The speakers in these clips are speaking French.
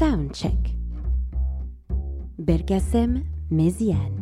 Soundcheck. Belkacem Méziane. Chers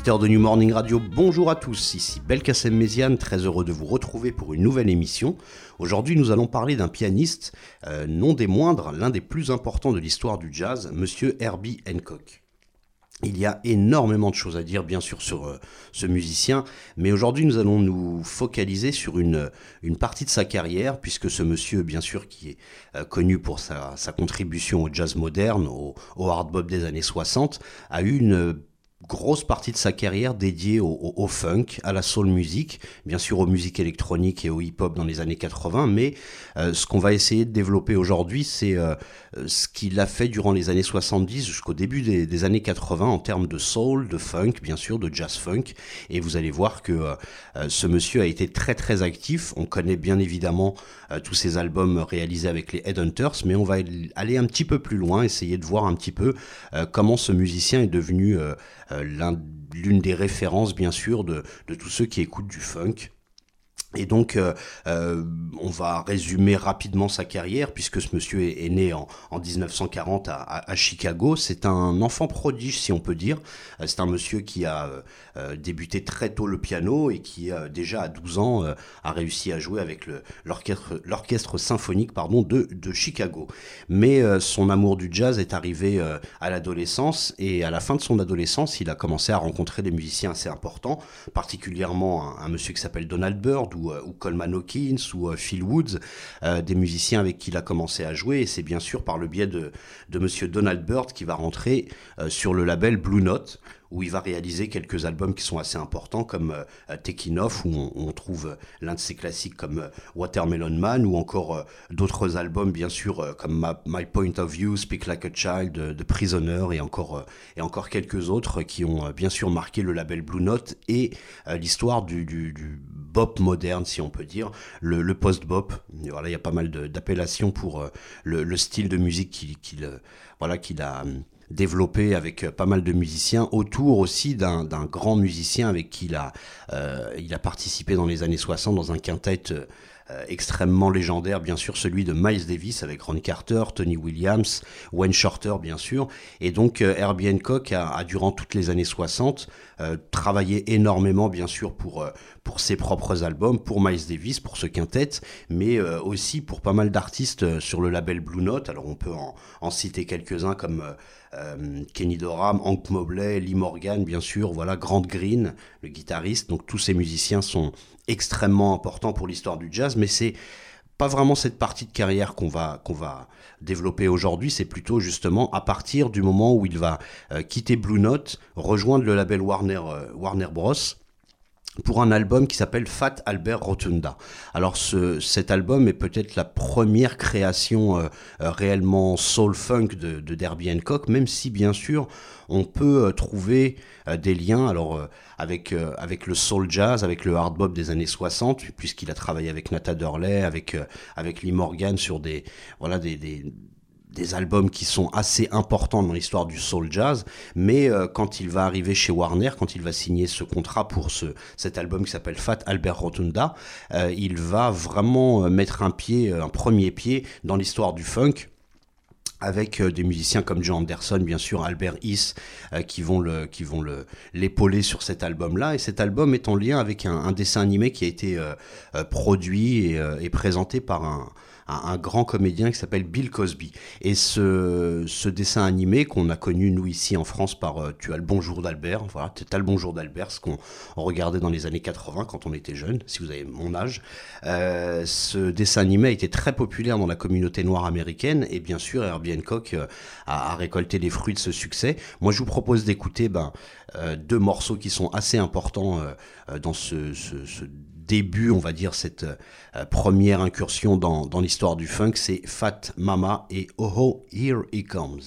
auditeurs de New Morning Radio, bonjour à tous, ici Belkacem Méziane, très heureux de vous retrouver pour une nouvelle émission. Aujourd'hui nous allons parler d'un pianiste, euh, non des moindres, l'un des plus importants de l'histoire du jazz, monsieur Herbie Hancock. Il y a énormément de choses à dire, bien sûr, sur euh, ce musicien, mais aujourd'hui nous allons nous focaliser sur une, partie de sa carrière, puisque ce monsieur, bien sûr, qui est euh, connu pour sa, sa contribution au jazz moderne, au, au hard bop des années 60, a eu une grosse partie de sa carrière dédiée au, funk, à la soul music, bien sûr aux musiques électroniques et au hip-hop dans les années 80, mais euh, ce qu'on va essayer de développer aujourd'hui, c'est euh, ce qu'il a fait durant les années 70 jusqu'au début des, années 80 en termes de soul, de funk, bien sûr, de jazz funk, et vous allez voir que euh, ce monsieur a été très très actif, on connaît bien évidemment tous ses albums réalisés avec les Headhunters, mais on va aller un petit peu plus loin, essayer de voir un petit peu comment ce musicien est devenu euh, l'une des références, bien sûr, de, de tous ceux qui écoutent du funk. Et donc, euh, euh, on va résumer rapidement sa carrière, puisque ce monsieur est, né en, en 1940 à, Chicago. C'est un enfant prodige, si on peut dire. Euh, c'est un monsieur qui a débuté très tôt le piano et qui, déjà à 12 ans, a réussi à jouer avec l'orchestre symphonique de Chicago. Mais son amour du jazz est arrivé à l'adolescence, et à la fin de son adolescence, il a commencé à rencontrer des musiciens assez importants, particulièrement un, un monsieur qui s'appelle Donald Byrd, euh, ou, Coleman Hawkins ou euh, Phil Woods, euh, des musiciens avec qui il a commencé à jouer. Et c'est bien sûr par le biais de, de Monsieur Donald Byrd qui va rentrer sur le label Blue Note, où il va réaliser quelques albums qui sont assez importants, comme euh, Taking Off, où on, trouve l'un de ses classiques comme Watermelon Man, ou encore d'autres albums, bien sûr, comme My, Point of View, Speak Like a Child, The Prisoner, et encore, et encore quelques autres qui ont bien sûr marqué le label Blue Note et l'histoire du, bop moderne, si on peut dire, le, post-bop. Voilà, il y a pas mal d'appellations pour euh, le, style de musique qu'il euh, voilà, a hum, développé avec euh, pas mal de musiciens, autour aussi d'un grand musicien avec qui il a, il a participé dans les années 60 dans un quintet euh, extrêmement légendaire, bien sûr celui de Miles Davis avec Ron Carter, Tony Williams, Wayne Shorter bien sûr, et donc euh, Herbie Hancock a, durant toutes les années 60 euh, travaillé énormément bien sûr pour, pour ses propres albums, pour Miles Davis, pour ce quintet, mais aussi pour pas mal d'artistes sur le label Blue Note, alors on peut en, en citer quelques-uns comme Kenny Dorham, Hank Mobley, Lee Morgan bien sûr, voilà Grant Green, le guitariste, donc tous ces musiciens sont extrêmement importants pour l'histoire du jazz, mais c'est pas vraiment cette partie de carrière qu'on va, qu'on va développer aujourd'hui, c'est plutôt justement à partir du moment où il va euh, quitter Blue Note, rejoindre le label Warner, euh, Warner Bros pour un album qui s'appelle Fat Albert Rotunda. Alors ce, cet album est peut-être la première création euh, réellement soul funk de, de Derby Hancock, même si bien sûr on peut trouver des liens. Alors avec, euh, avec le soul jazz, avec le hard bop des années 60, puisqu'il a travaillé avec Nata Durley, avec, euh, avec Lee Morgan sur des, voilà, des, des des albums qui sont assez importants dans l'histoire du soul jazz, mais euh, quand il va arriver chez Warner, quand il va signer ce contrat pour ce, cet album qui s'appelle Fat Albert Rotunda, il va vraiment mettre un pied, un premier pied dans l'histoire du funk avec euh, des musiciens comme John Anderson, bien sûr, Albert Hiss, euh, qui vont l'épauler sur cet album-là. Et cet album est en lien avec un, dessin animé qui a été euh, produit et, présenté par un, un, grand comédien qui s'appelle Bill Cosby. Et ce, dessin animé qu'on a connu nous ici en France par euh, Tu as le bonjour d'Albert, voilà, tu as le bonjour d'Albert, ce qu'on regardait dans les années 80 quand on était jeune, si vous avez mon âge. Euh, ce dessin animé a été très populaire dans la communauté noire américaine et bien sûr Herbie Hancock euh, a, récolté les fruits de ce succès. Moi je vous propose d'écouter ben, deux morceaux qui sont assez importants dans ce, ce, ce début, on va dire, cette euh, première incursion dans, dans l'histoire du funk, c'est Fat Mama et Oh Oh, Here He Comes.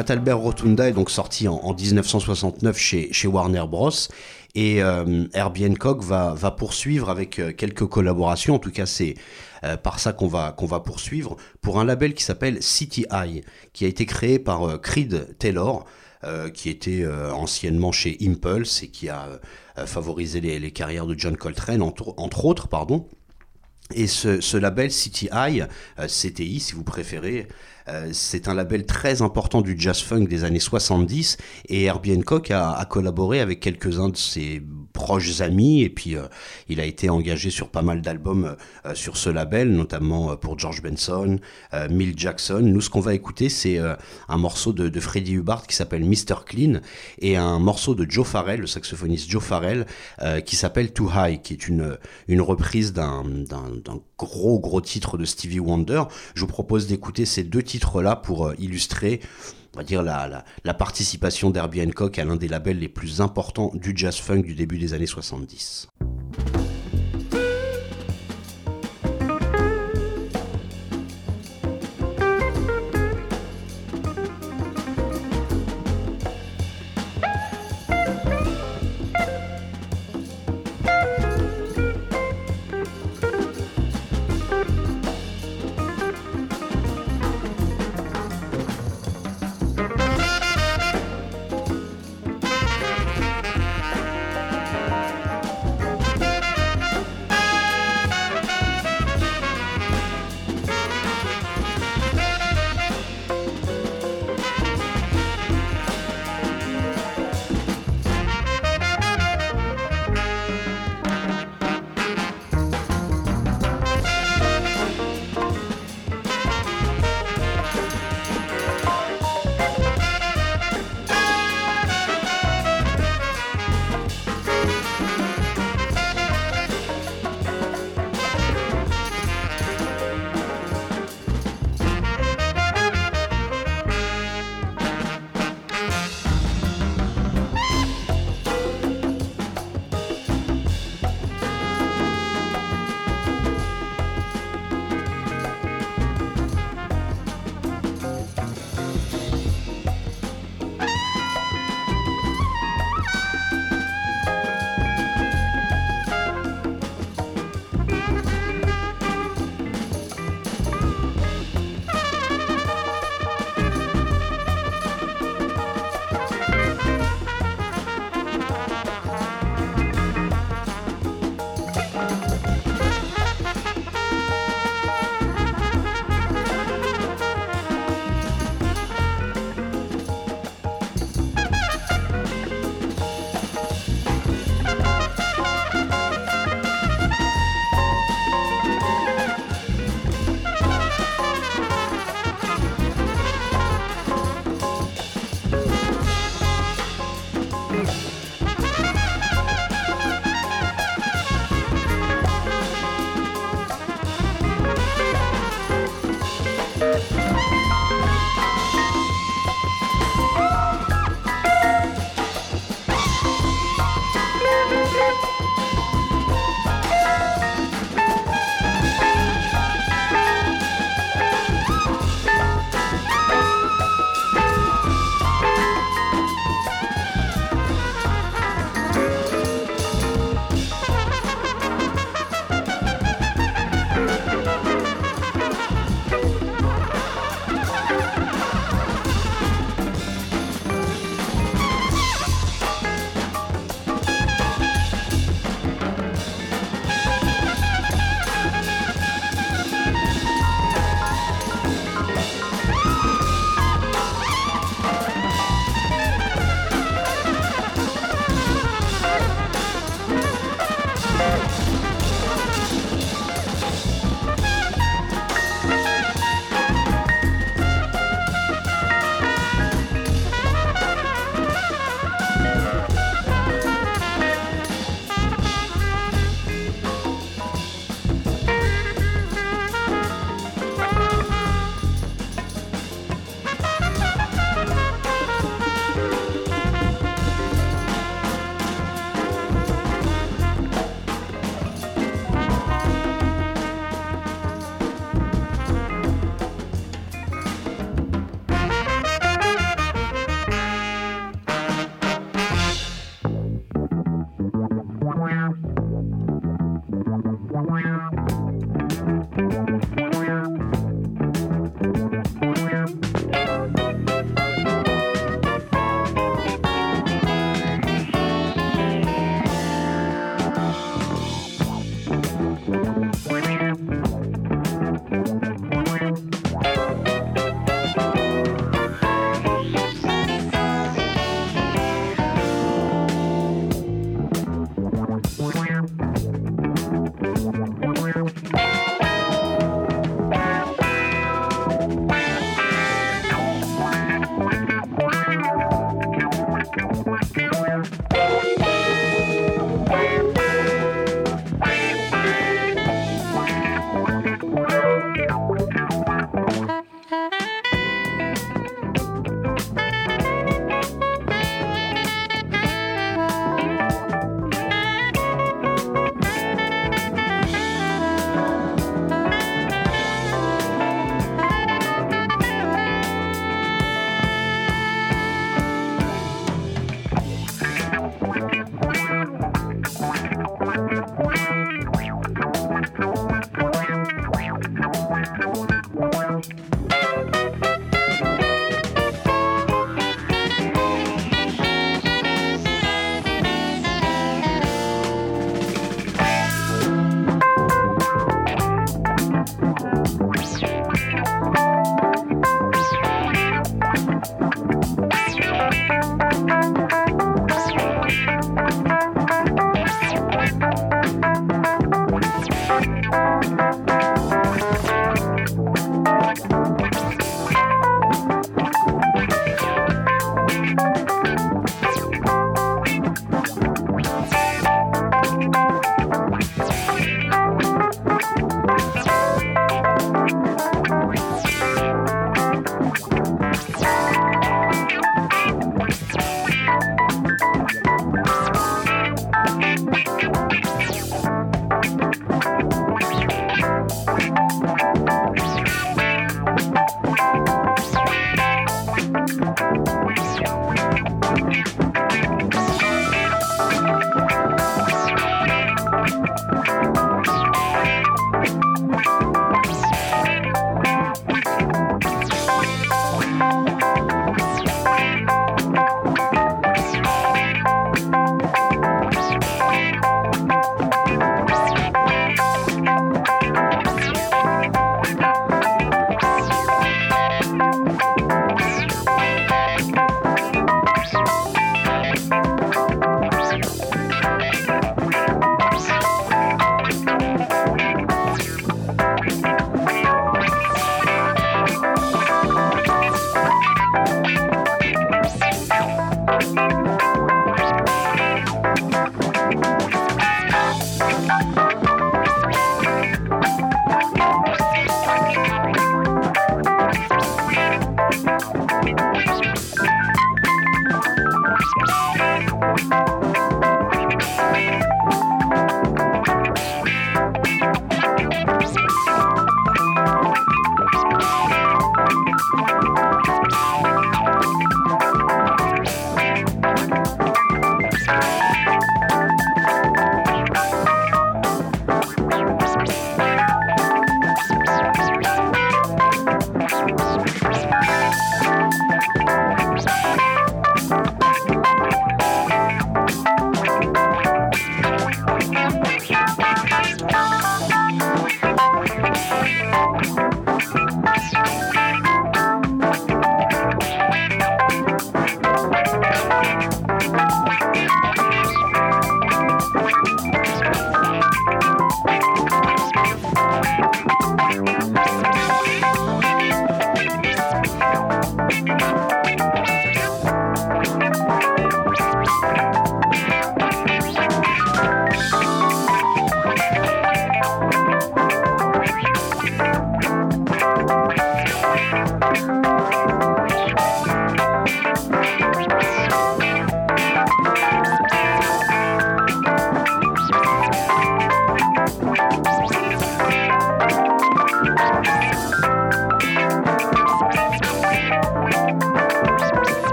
Fatalbert Rotunda est donc sorti en, 1969 chez, Warner Bros. Et euh, Herbie va, poursuivre avec euh, quelques collaborations, en tout cas c'est euh, par ça qu'on va, poursuivre, pour un label qui s'appelle City Eye, qui a été créé par Creed Taylor, qui était anciennement chez Impulse et qui a favorisé les, carrières de John Coltrane, entre, autres. pardon. Et ce, ce label City Eye, CTI si vous préférez, euh, c'est un label très important du jazz funk des années 70 et Herbie Hancock a, collaboré avec quelques-uns de ses proches amis et puis euh, il a été engagé sur pas mal d'albums euh, sur ce label, notamment pour George Benson, Mill Jackson. Nous, ce qu'on va écouter, c'est un morceau de, de Freddie Hubbard qui s'appelle Mr. Clean et un morceau de Joe Farrell, le saxophoniste Joe Farrell, qui s'appelle Too High, qui est une, une reprise d'un gros gros titre de Stevie Wonder. Je vous propose d'écouter ces deux titres-là pour euh, illustrer la, la participation d'Herbie Hancock à l'un des labels les plus importants du jazz funk du début des années 70.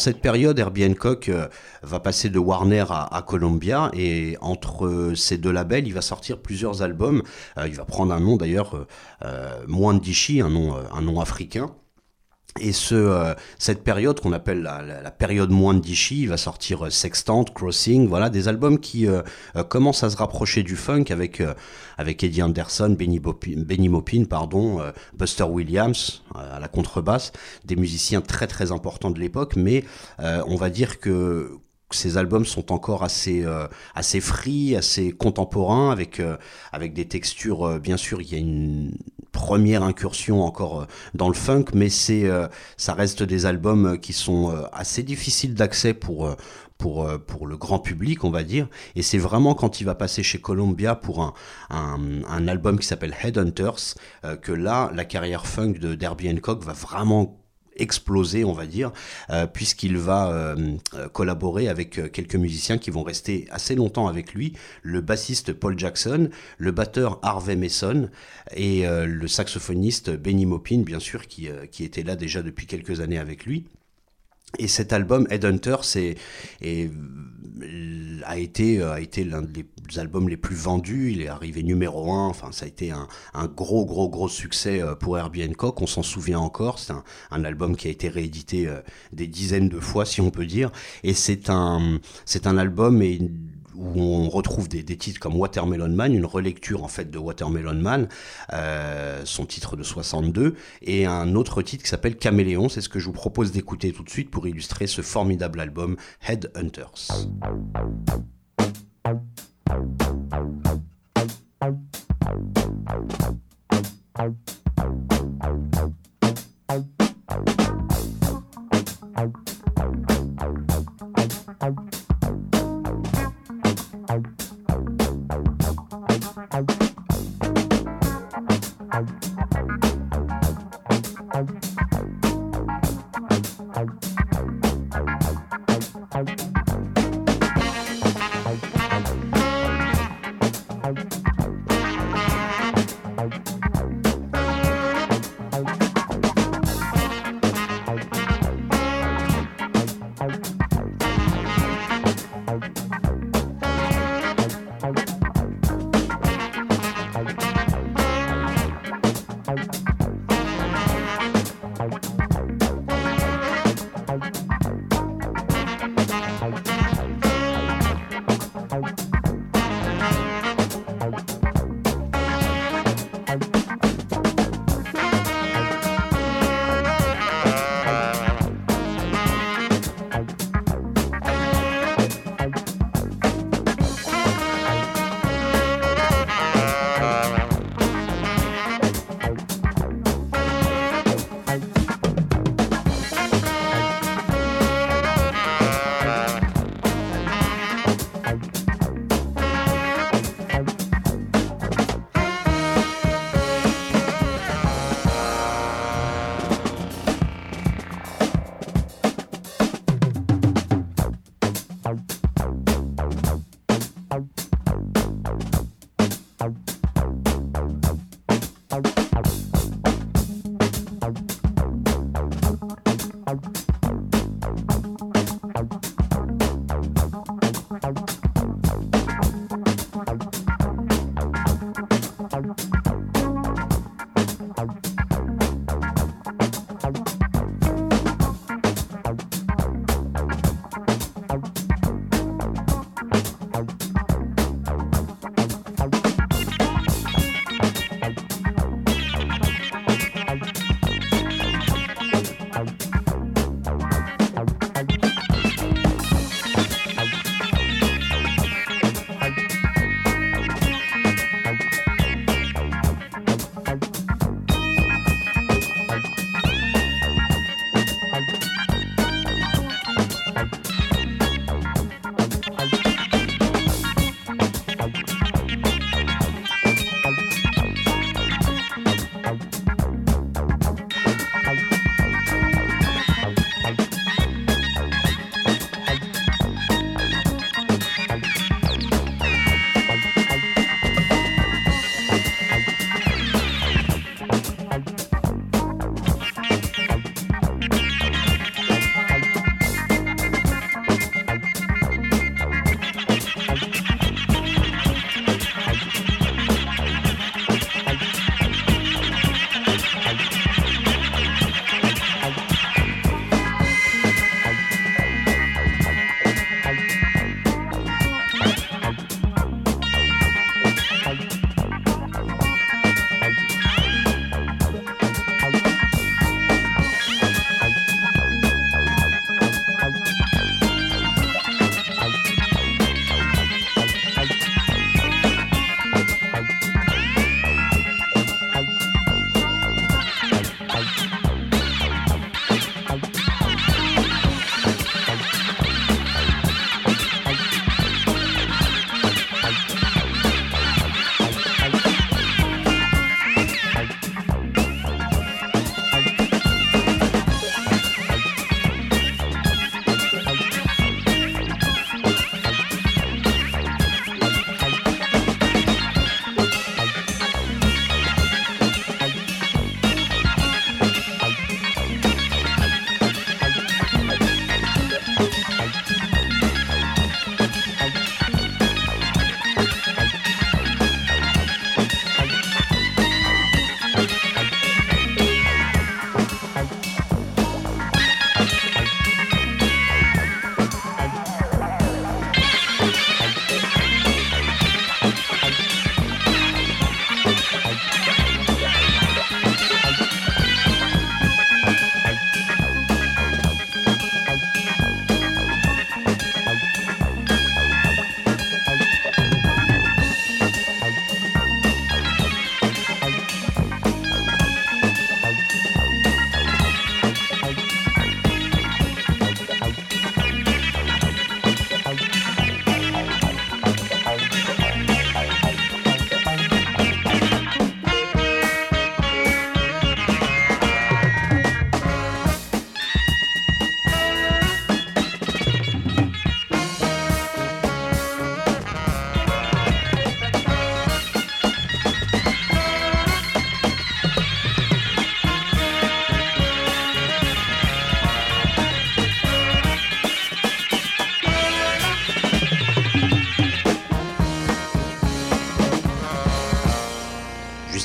Cette période, Herbie Hancock euh, va passer de Warner à, Columbia et entre ces deux labels, il va sortir plusieurs albums. Euh, il va prendre un nom d'ailleurs, euh, moins Dishi, un nom, un nom africain. Et ce, euh, cette période qu'on appelle la, la, période moins de Dishi, il va sortir euh, Sextant, Crossing, voilà, des albums qui euh, commencent à se rapprocher du funk avec, avec Eddie Anderson, Benny, Benny Maupin, pardon, Buster Williams la contrebasse, des musiciens très très importants de l'époque, mais on va dire que ces albums sont encore assez euh, assez free, assez contemporains avec avec des textures bien sûr il y a une première incursion encore euh, dans le funk, mais c'est, euh, ça reste des albums qui sont euh, assez difficiles d'accès pour, pour, pour le grand public, on va dire. Et c'est vraiment quand il va passer chez Columbia pour un, un, album qui s'appelle Headhunters que là, la carrière funk de Derby Hancock va vraiment exploser, on va dire, euh, puisqu'il va euh, euh, collaborer avec quelques musiciens qui vont rester assez longtemps avec lui, le bassiste Paul Jackson, le batteur Harvey Mason et le saxophoniste Benny Maupin, bien sûr, qui, qui était là déjà depuis quelques années avec lui. Et cet album, Headhunter, c'est, a été, a été l'un des albums les plus vendus. Il est arrivé numéro un. Enfin, ça a été un, un gros, gros, gros succès euh, pour Herbie Hancock. On s'en souvient encore. C'est un, un, album qui a été réédité euh, des dizaines de fois, si on peut dire. Et c'est un, c'est un album et où on retrouve des, titres comme Watermelon Man, une relecture en fait de Watermelon Man, euh, son titre de 62, et un autre titre qui s'appelle Caméléon. C'est ce que je vous propose d'écouter tout de suite pour illustrer ce formidable album Headhunters.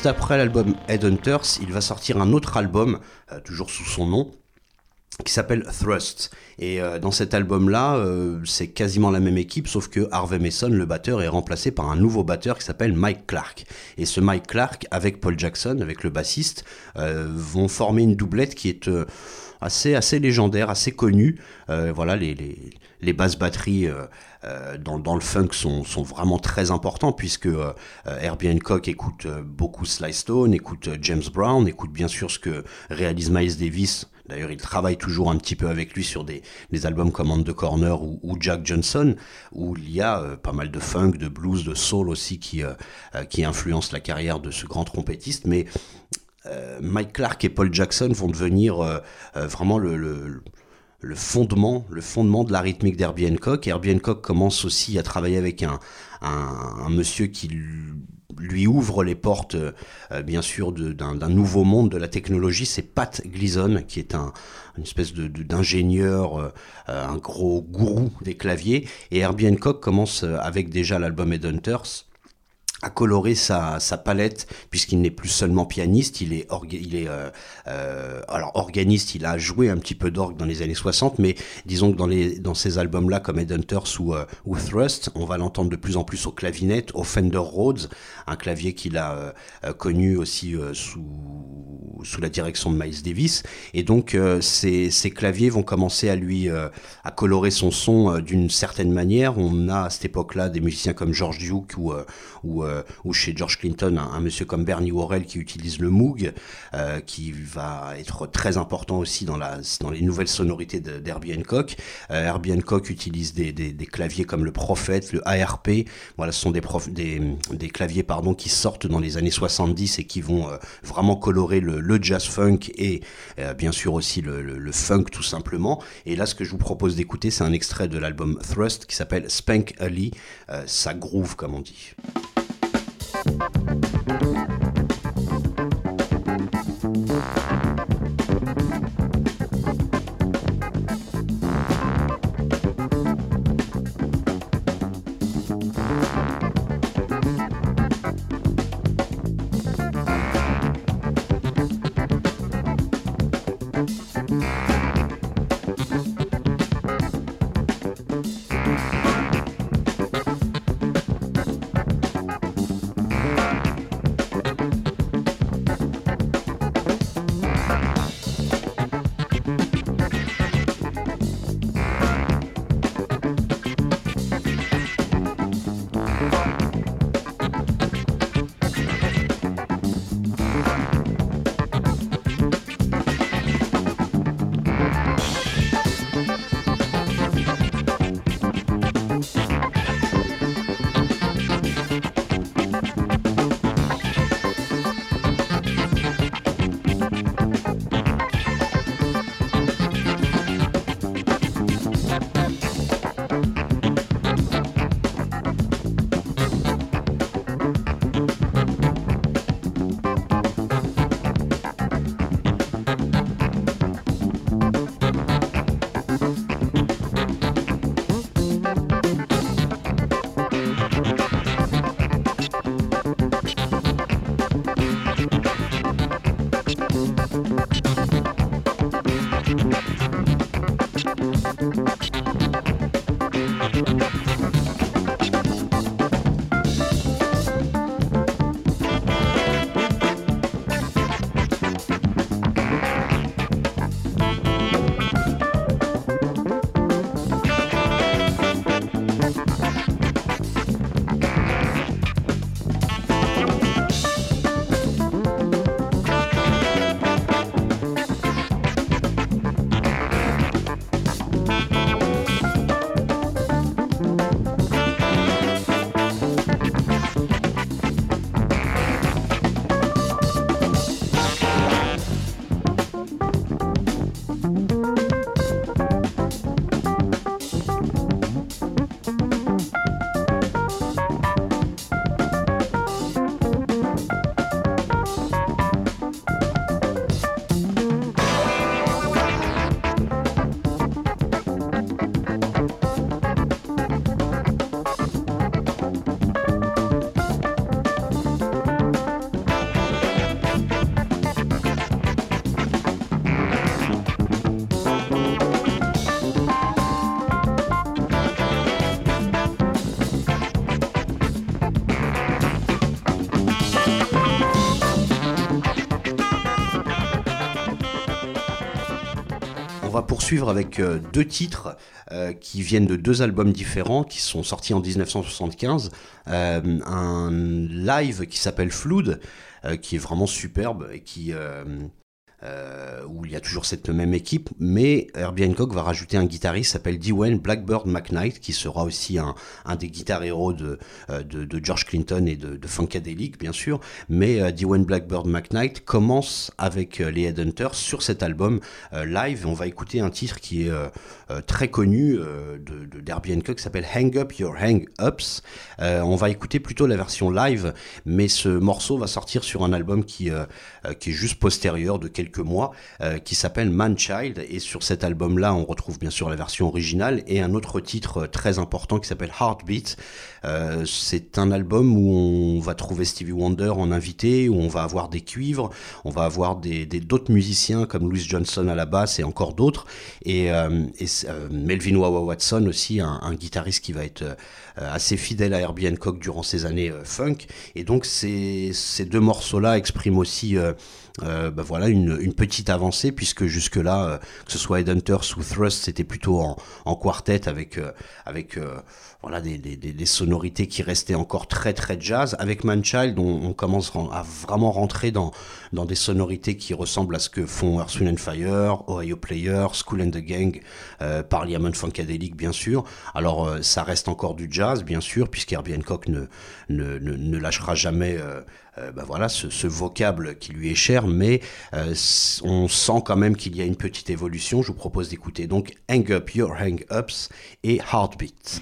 Après l'album Headhunters, il va sortir un autre album, euh, toujours sous son nom, qui s'appelle Thrust. Et euh, dans cet album-là, euh, c'est quasiment la même équipe, sauf que Harvey Mason, le batteur, est remplacé par un nouveau batteur qui s'appelle Mike Clark. Et ce Mike Clark, avec Paul Jackson, avec le bassiste, vont former une doublette qui est assez, légendaire, assez connue. voilà, les basses batteries dans, dans, le funk sont, vraiment très importants, puisque Herbie Hancock écoute beaucoup Sly Stone, écoute James Brown, écoute bien sûr ce que réalise Miles Davis D'ailleurs, il travaille toujours un petit peu avec lui sur des, albums comme On the Corner ou, Jack Johnson, où il y a euh, pas mal de funk, de blues, de soul aussi qui, euh, euh, influencent la carrière de ce grand trompettiste. Mais Mike Clark et Paul Jackson vont devenir vraiment le, le fondement de la rythmique d'Herbie Hancock. Herbie commence aussi à travailler avec un, monsieur qui lui ouvre les portes, euh, bien sûr, d'un nouveau monde de la technologie. C'est Pat Gleason, qui est un, une espèce d'ingénieur, euh, un gros gourou des claviers. Et Herbie Hancock commence euh, avec déjà l'album Headhunters a coloré sa, palette puisqu'il n'est plus seulement pianiste, il est, il est euh, euh, alors organiste, il a joué un petit peu d'orgue dans les années 60, mais disons que dans, les, dans ces albums-là comme Headhunters ou, euh, ou Thrust, on va l'entendre de plus en plus au clavinet, au Fender Rhodes, un clavier qu'il a connu aussi sous, sous la direction de Miles Davis, et donc ces, ces, claviers vont commencer à lui à colorer son son d'une certaine manière. On a à cette époque-là des musiciens comme George Duke ou, ou euh, ou chez George Clinton, un, monsieur comme Bernie Worrell qui utilise le Moog, euh, qui va être très important aussi dans, la, dans les nouvelles sonorités d'Herbie Hancock. Euh, Herbie Hancock utilise des, des, claviers comme le Prophet, le ARP. Voilà, ce sont des, des, des, claviers qui sortent dans les années 70 et qui vont vraiment colorer le, jazz funk et bien sûr aussi le, funk tout simplement. Et là, ce que je vous propose d'écouter, c'est un extrait de l'album Thrust qui s'appelle Spank Ali. ça groove comme on dit. Avec euh, deux titres euh, qui viennent de deux albums différents qui sont sortis en 1975. Euh, un live qui s'appelle Flood, qui est vraiment superbe et qui où il y a toujours cette même équipe, mais Herbie Hancock va rajouter un guitariste qui s'appelle Dwayne Blackbird McKnight, qui sera aussi un, des guitares héros de, George Clinton et de, de Funkadelic, bien sûr. Mais Dwayne Blackbird McKnight commence avec euh, les Headhunters sur cet album live. On va écouter un titre qui est très connu de d'Herbie Hancock, qui s'appelle Hang Up Your Hang Ups. on va écouter plutôt la version live, mais ce morceau va sortir sur un album qui, qui est juste postérieur de quelques mois, euh, qui s'appelle Man Child. Et sur cet album-là, on retrouve bien sûr la version originale et un autre titre très important qui s'appelle Heartbeat. Euh, c'est un album où on va trouver Stevie Wonder en invité, où on va avoir des cuivres, on va avoir des d'autres musiciens comme Louis Johnson à la basse et encore d'autres. Et, euh, Melvin Wawa Watson aussi, un, guitariste qui va être assez fidèle à Herbie Hancock durant ses années funk. Et donc ces, ces deux morceaux-là expriment aussi euh, bah voilà une, petite avancée puisque jusque là euh, que ce soit Headhunters ou Thrust c'était plutôt en, quartet avec euh, avec euh, voilà des, des, des, sonorités qui restaient encore très très jazz. Avec Manchild on, on commence à vraiment rentrer dans dans des sonorités qui ressemblent à ce que font Earth and Fire Ohio Player School and the Gang Parliament Funkadelic bien sûr. Alors ça reste encore du jazz bien sûr puisqu'Herbie Hancock ne, ne, ne, ne lâchera jamais euh, ben voilà, ce, vocable qui lui est cher, mais euh, on sent quand même qu'il y a une petite évolution. Je vous propose d'écouter donc Hang Up Your Hang Ups et Heartbeat.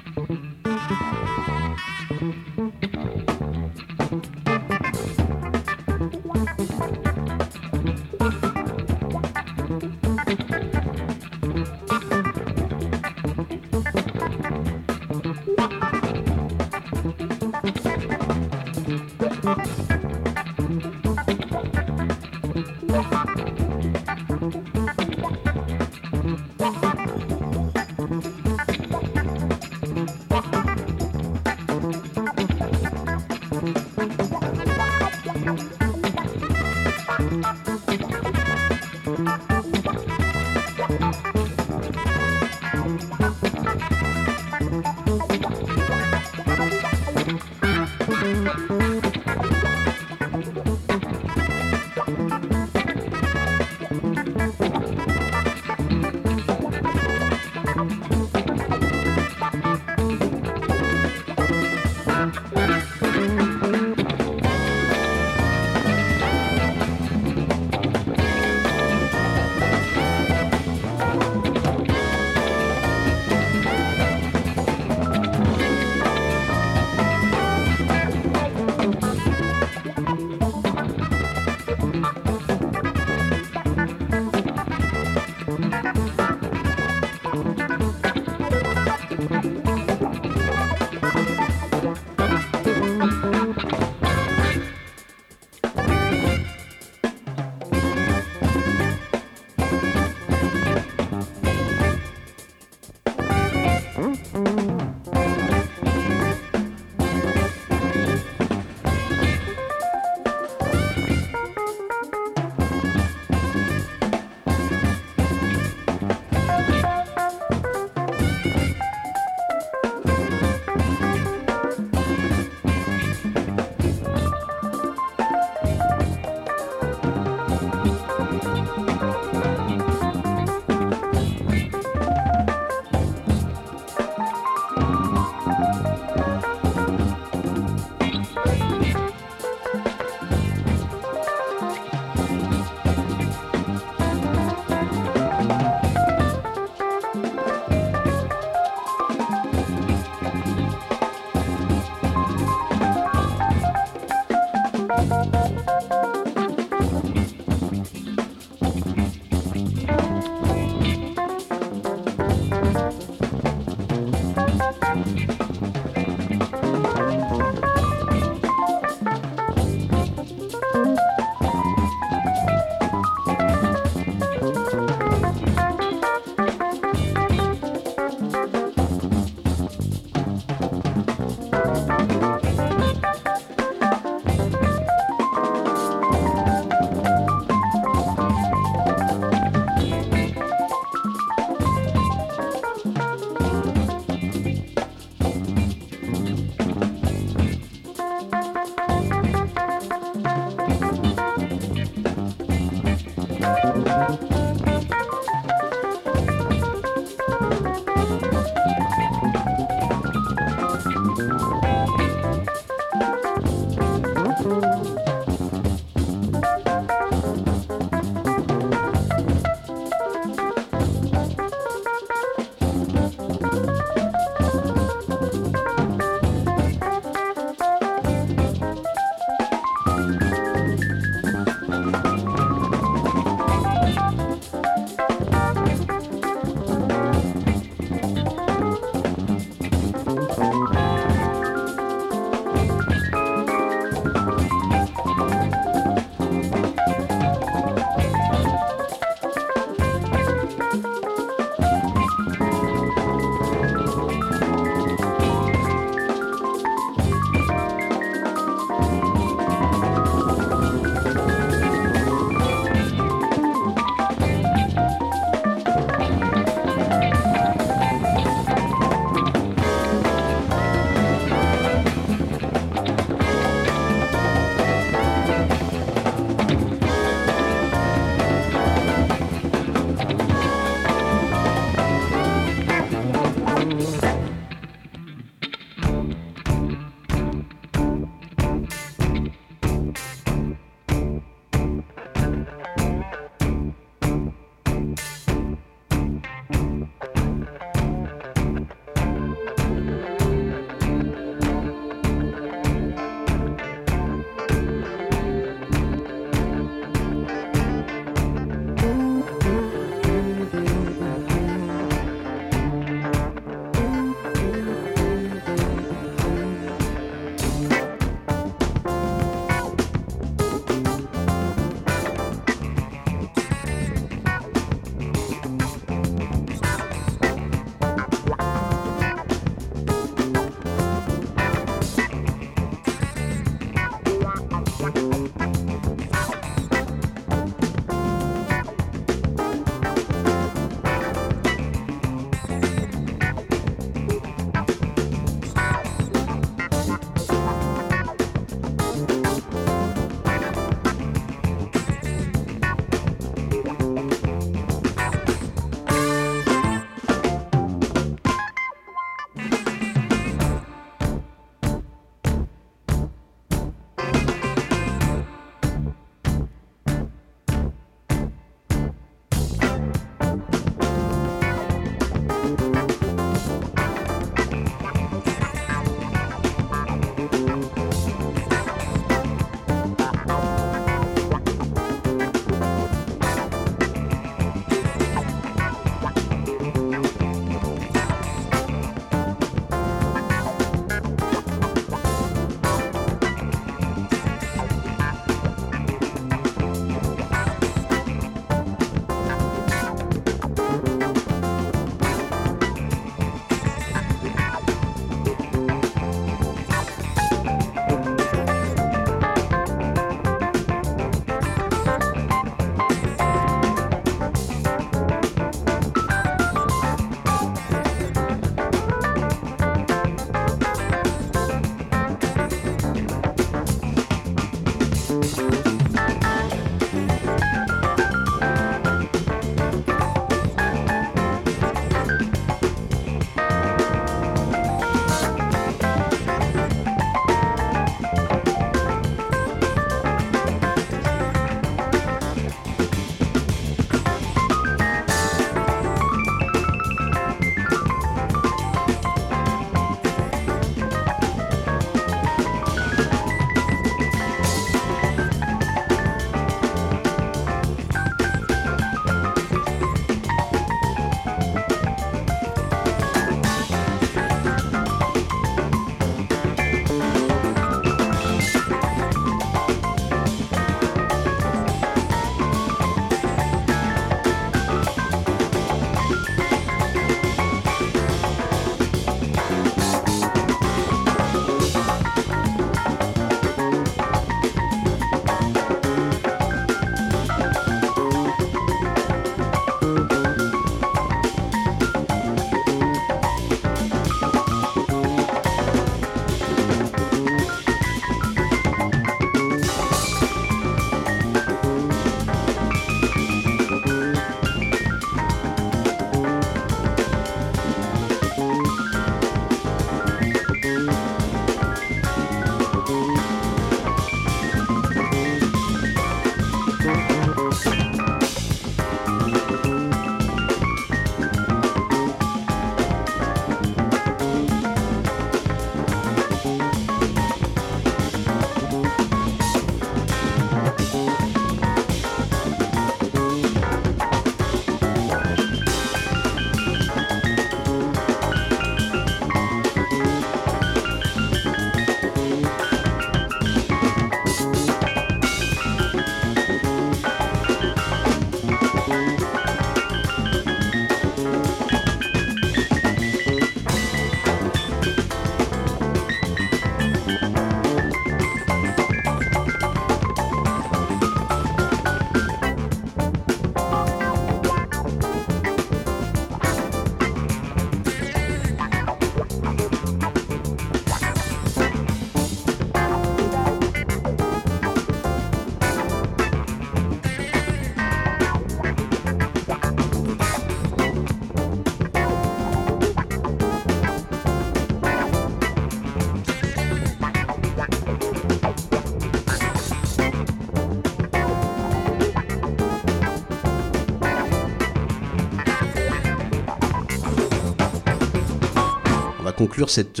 conclure cette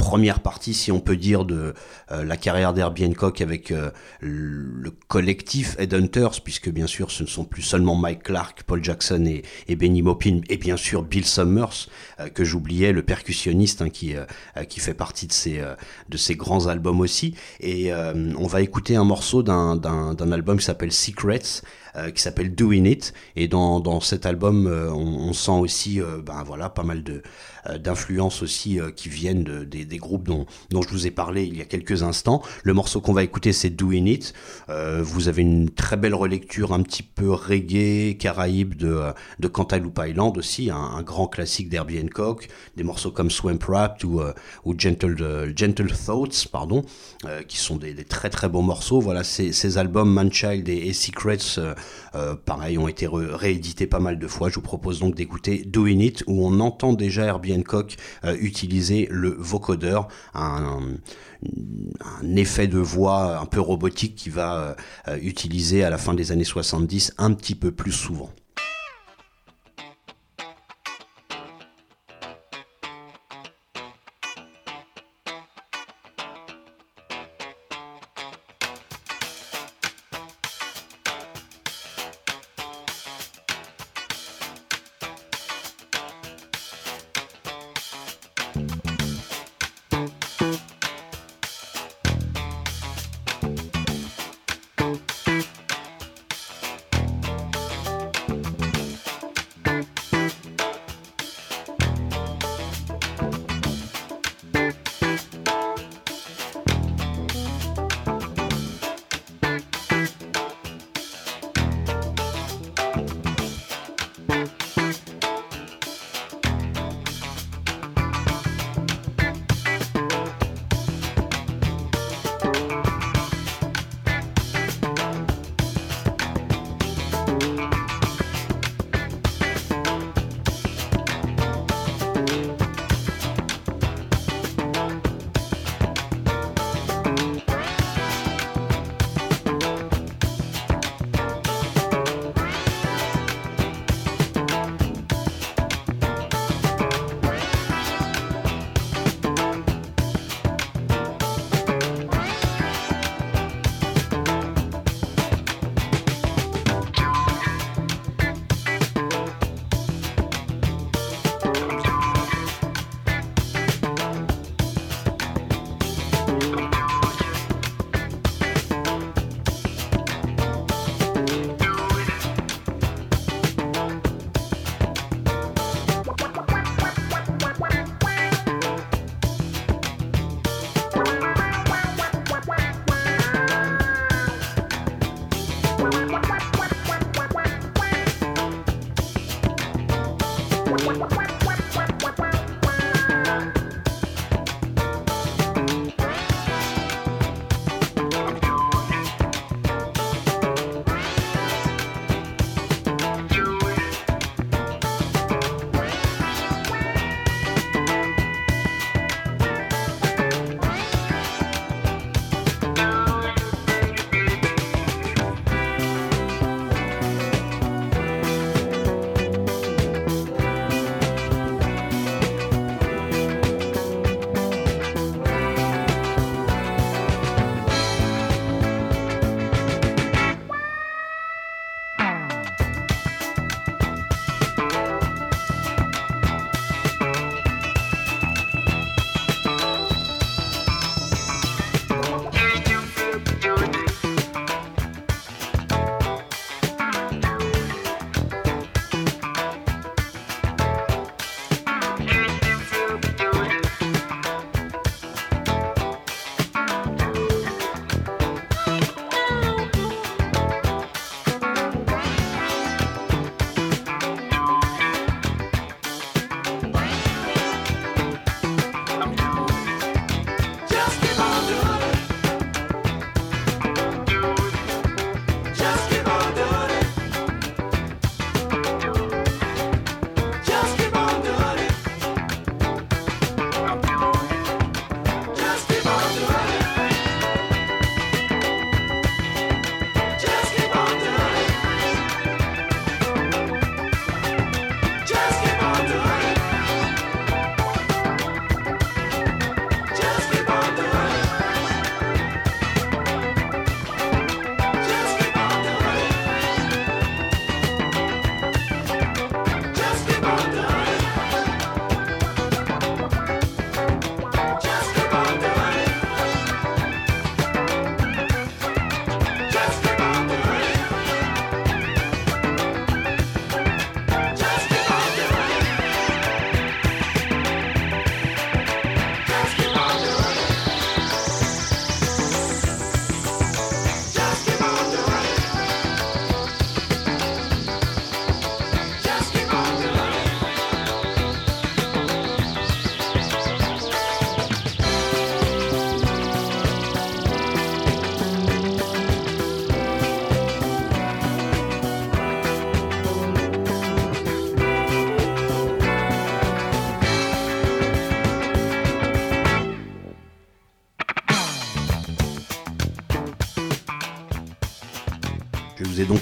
première partie, si on peut dire, de euh, la carrière d'Herbie Hancock avec euh, le collectif Headhunters, puisque bien sûr ce ne sont plus seulement Mike Clark, Paul Jackson et, Benny Maupin, et bien sûr Bill Summers, euh, que j'oubliais, le percussionniste hein, qui, fait partie de de ces grands albums aussi. Et on va écouter un morceau d'un album qui s'appelle Secrets, qui s'appelle Doing It. Et dans, dans cet album, on, sent aussi ben, voilà, pas mal de, euh, d'influences aussi euh, qui viennent de, des, des, groupes dont, dont je vous ai parlé il y a quelques instants. Le morceau qu'on va écouter, c'est Doing It. Euh, vous avez une très belle relecture un petit peu reggae, caraïbe de, de Cantaloupe Island aussi, un, grand classique d'Herbie Hancock, des morceaux comme Swamp Rap ou, ou Gentle, Gentle Thoughts, pardon, qui sont des, des, très très beaux morceaux. Voilà, ces, ces albums Manchild et, et Secrets, pareil, ont été réédités pas mal de fois. Je vous propose donc d'écouter Doing It, où on entend déjà Herbie Hancock euh, utilisait le vocodeur, un, effet de voix un peu robotique qui va euh, utiliser à la fin des années 70 un petit peu plus souvent.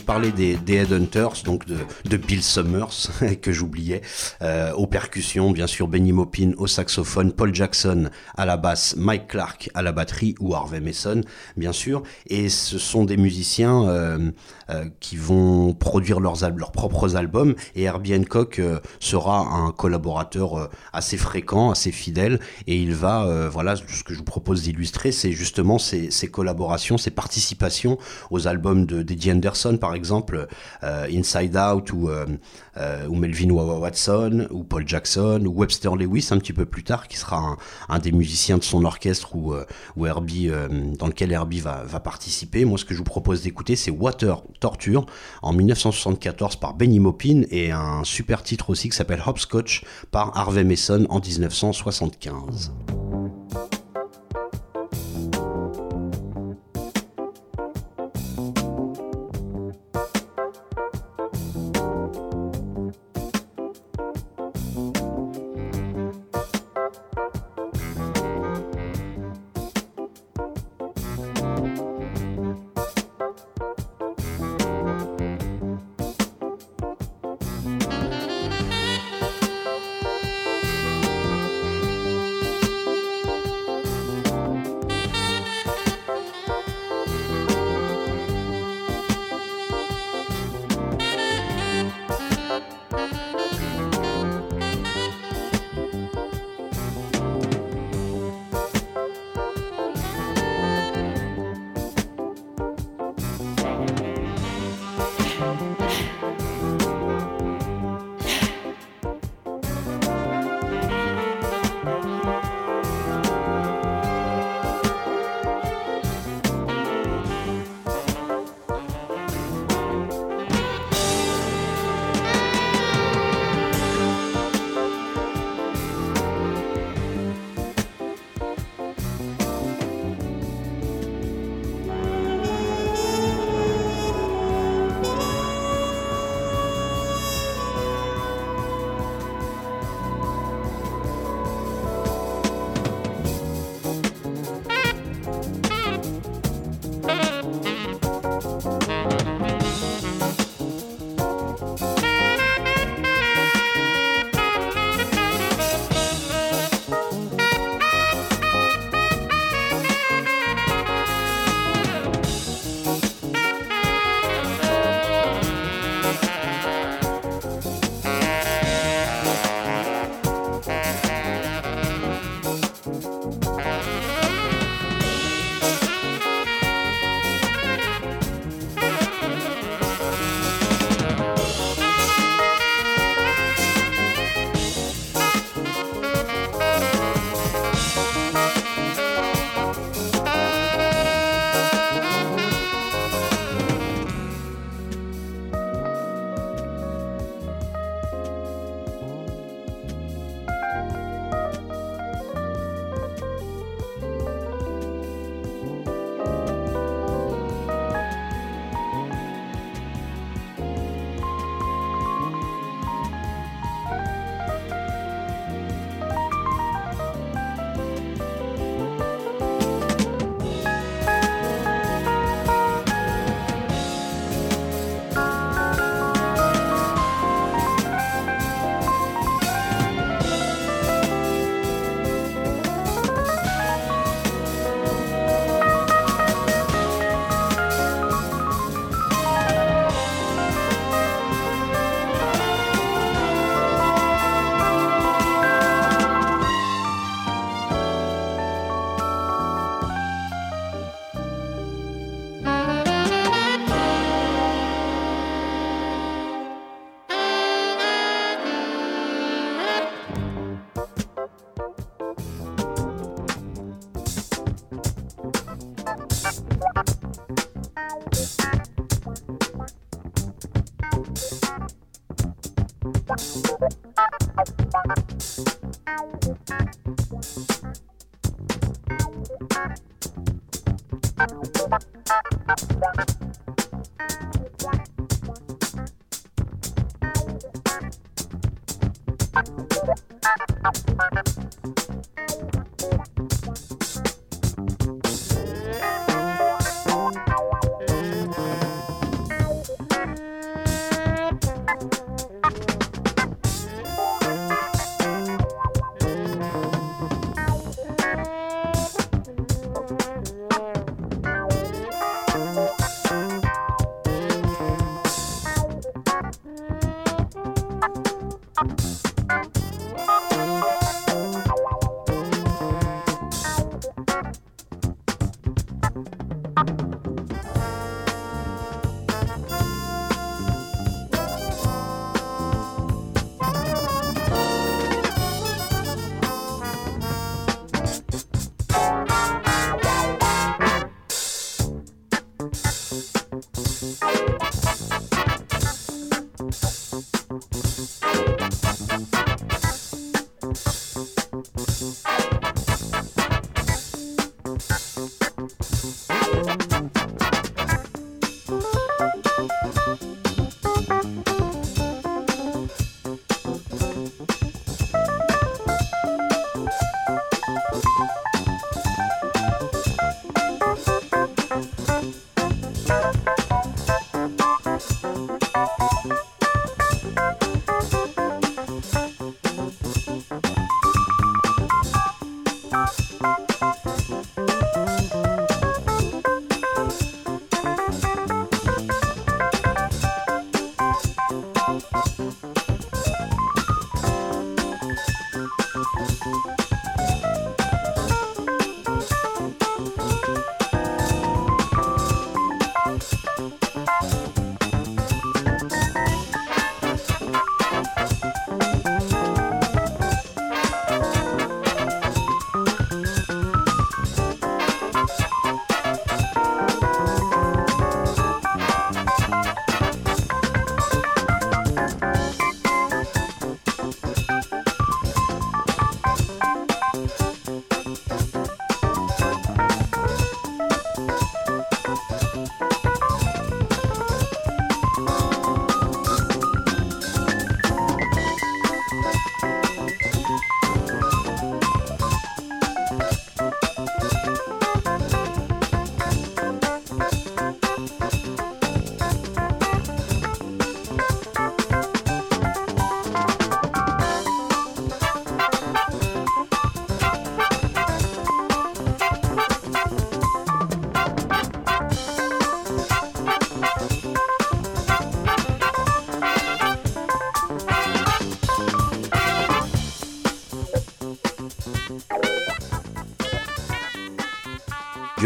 Parlé des, des Headhunters, donc de, de Bill Summers, que j'oubliais, euh, aux percussions, bien sûr Benny Maupin au saxophone, Paul Jackson à la basse, Mike Clark à la batterie ou Harvey Mason, bien sûr. Et ce sont des musiciens euh, euh, qui vont produire leurs, leurs propres albums. Et Herbie Hancock euh, sera un collaborateur assez fréquent, assez fidèle. Et il va, voilà, ce que je vous propose d'illustrer, c'est justement ces, ces collaborations, ces participations aux albums de d'Eddie Anderson, par exemple, euh, Inside Out ou, euh, euh, Melvin Watson ou Paul Jackson ou Webster Lewis un petit peu plus tard, qui sera un, des musiciens de son orchestre Herbie, dans lequel Herbie va, va participer. Moi, ce que je vous propose d'écouter, c'est Water Torture en 1974 par Benny Maupin et un super titre aussi qui s'appelle Hopscotch par Harvey Mason en 1975.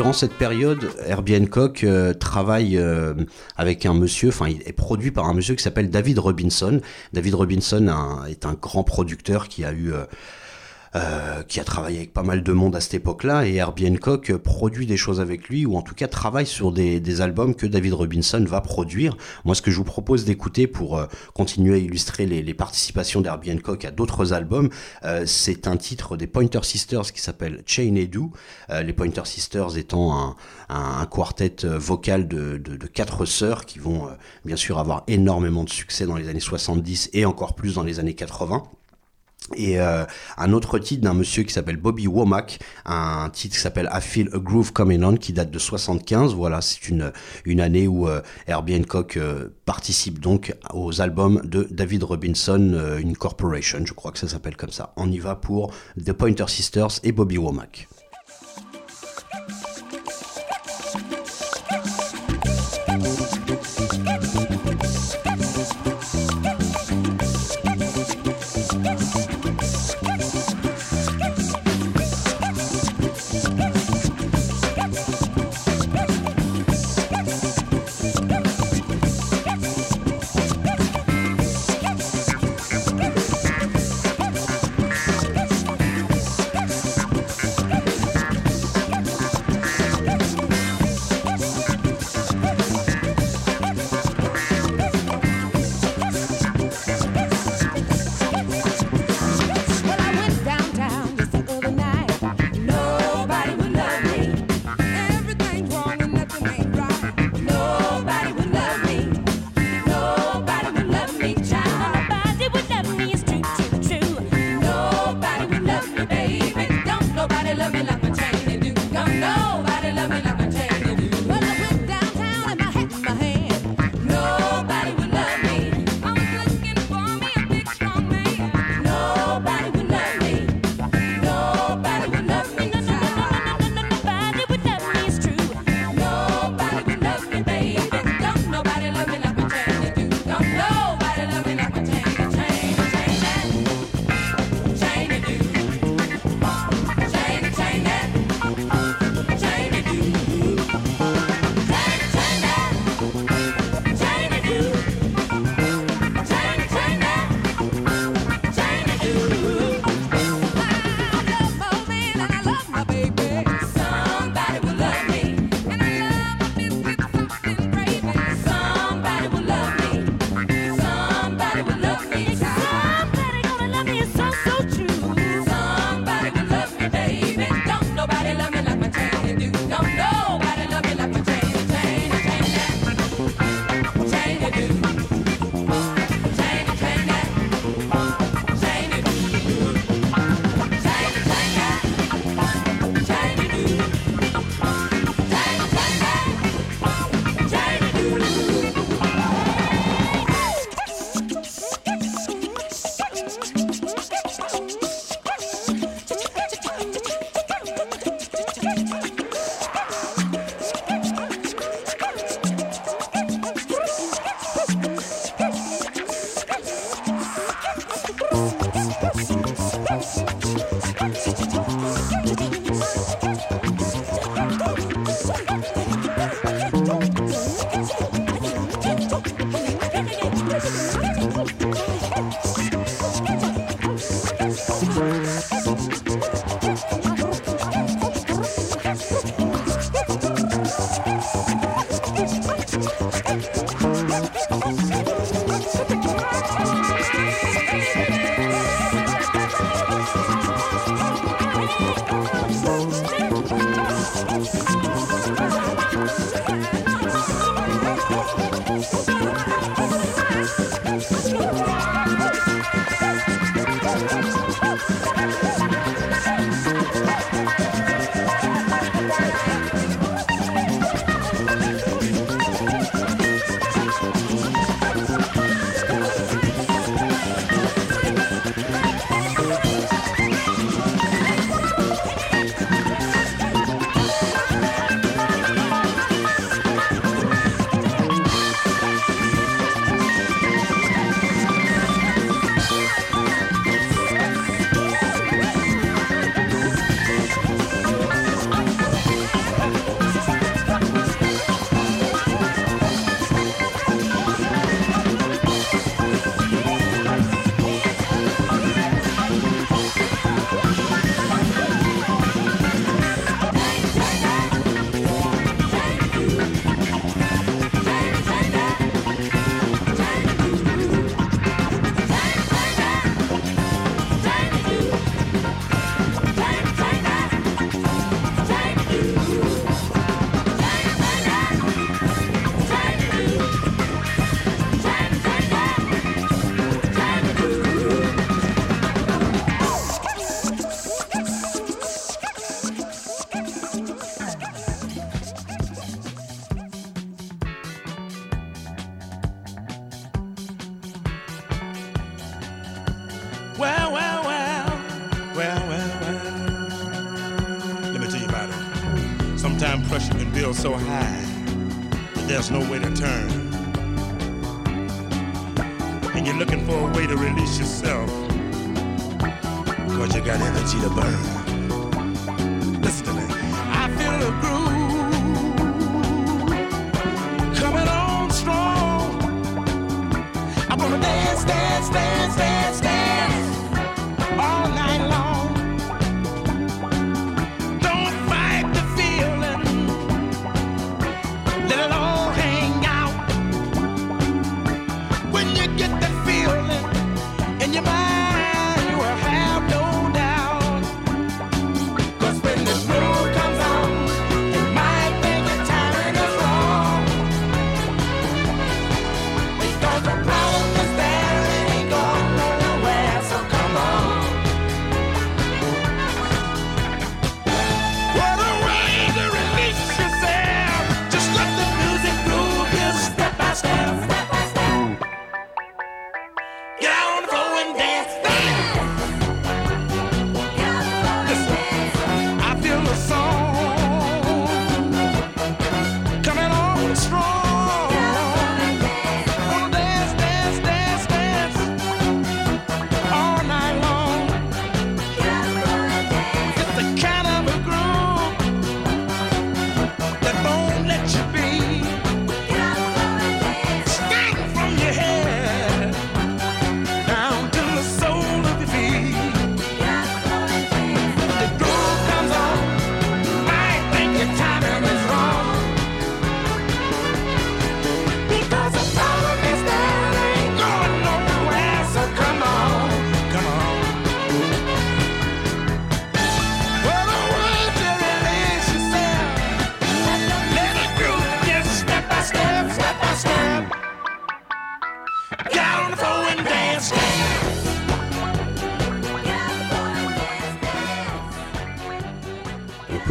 Durant cette période, Herbie Hancock euh, travaille euh, avec un monsieur, enfin il est produit par un monsieur qui s'appelle David Robinson. David Robinson est un grand producteur qui a eu... euh, qui a travaillé avec pas mal de monde à cette époque-là, et Herbie Hancock euh, produit des choses avec lui, ou en tout cas travaille sur des, albums que David Robinson va produire. Moi, ce que je vous propose d'écouter pour euh, continuer à illustrer les, participations d'Herbie Hancock à d'autres albums, c'est un titre des Pointer Sisters qui s'appelle Chain Edu. Euh, les Pointer Sisters étant un, un, quartet vocal de, quatre sœurs qui vont bien sûr avoir énormément de succès dans les années 70 et encore plus dans les années 80. Et euh, un autre titre d'un monsieur qui s'appelle Bobby Womack, un titre qui s'appelle I Feel a Groove Coming On, qui date de 75. Voilà, c'est une, une année où euh, Herbie Hancock euh, participe donc aux albums de David Robinson euh, Incorporation, je crois que ça s'appelle comme ça. On y va pour The Pointer Sisters et Bobby Womack.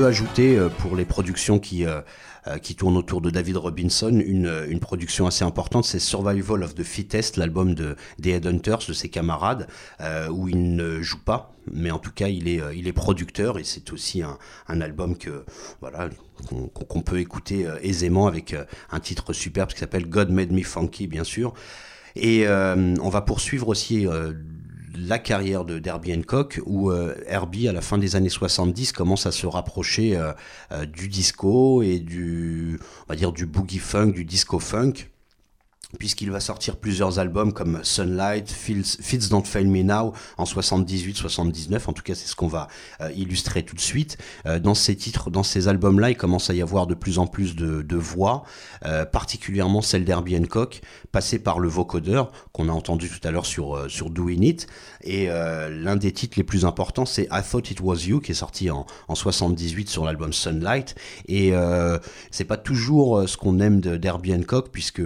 Ajouter euh, pour les productions qui, euh, euh, qui tournent autour de David Robinson une, une production assez importante, c'est Survival of the Fittest, l'album de, des Headhunters, de ses camarades, où il ne joue pas, mais en tout cas il est, il est producteur et c'est aussi un, album que voilà qu'on peut écouter aisément avec un titre superbe qui s'appelle God Made Me Funky bien sûr. Et on va poursuivre aussi la carrière de Derby Hancock, où Herbie, à la fin des années 70, commence à se rapprocher du disco et du, on va dire, du boogie funk, du disco funk puisqu'il va sortir plusieurs albums comme Sunlight, Fits, Don't Fail Me Now en 78-79, en tout cas c'est ce qu'on va euh, illustrer tout de suite. Euh, dans ces titres, dans ces albums-là, il commence à y avoir de plus en plus de, voix, euh, particulièrement celle d'Herbie Hancock, passée par le vocodeur qu'on a entendu tout à l'heure sur, sur Doing It. Et l'un des titres les plus importants, c'est I Thought It Was You, qui est sorti en, en 78 sur l'album Sunlight. Et c'est pas toujours ce qu'on aime d'Herbie Hancock, puisque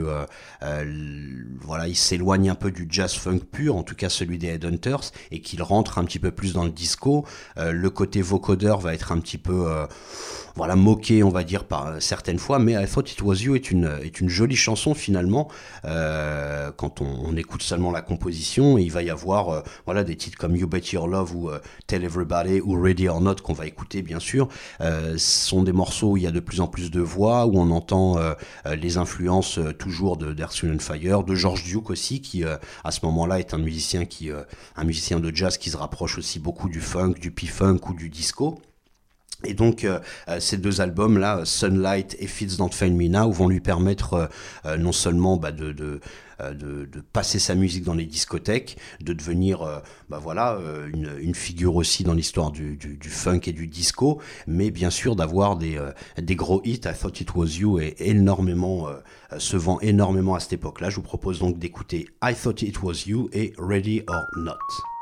euh, voilà, il s'éloigne un peu du jazz funk pur, en tout cas celui des Headhunters, et qu'il rentre un petit peu plus dans le disco. Euh, le côté vocodeur va être un petit peu euh, voilà, moqué, on va dire, par certaines fois, mais I Thought It Was You est une, est une jolie chanson finalement, quand on, écoute seulement la composition, il va y avoir voilà, des titres comme You Bet Your Love ou Tell Everybody ou Ready or Not qu'on va écouter bien sûr. ce sont des morceaux où il y a de plus en plus de voix, où on entend les influences toujours de Fire, de George Duke aussi, qui euh, à ce moment-là est un musicien qui, euh, un musicien de jazz qui se rapproche aussi beaucoup du funk, du p-funk ou du disco. Et donc euh, ces deux albums là, Sunlight et Fits Don't Fail Me vont lui permettre non seulement bah, de, euh, passer sa musique dans les discothèques, de devenir euh, bah voilà, euh, une, figure aussi dans l'histoire du, funk et du disco, mais bien sûr d'avoir des, des gros hits. I Thought It Was You et énormément, se vend énormément à cette époque-là. Je vous propose donc d'écouter I Thought It Was You et Ready or Not.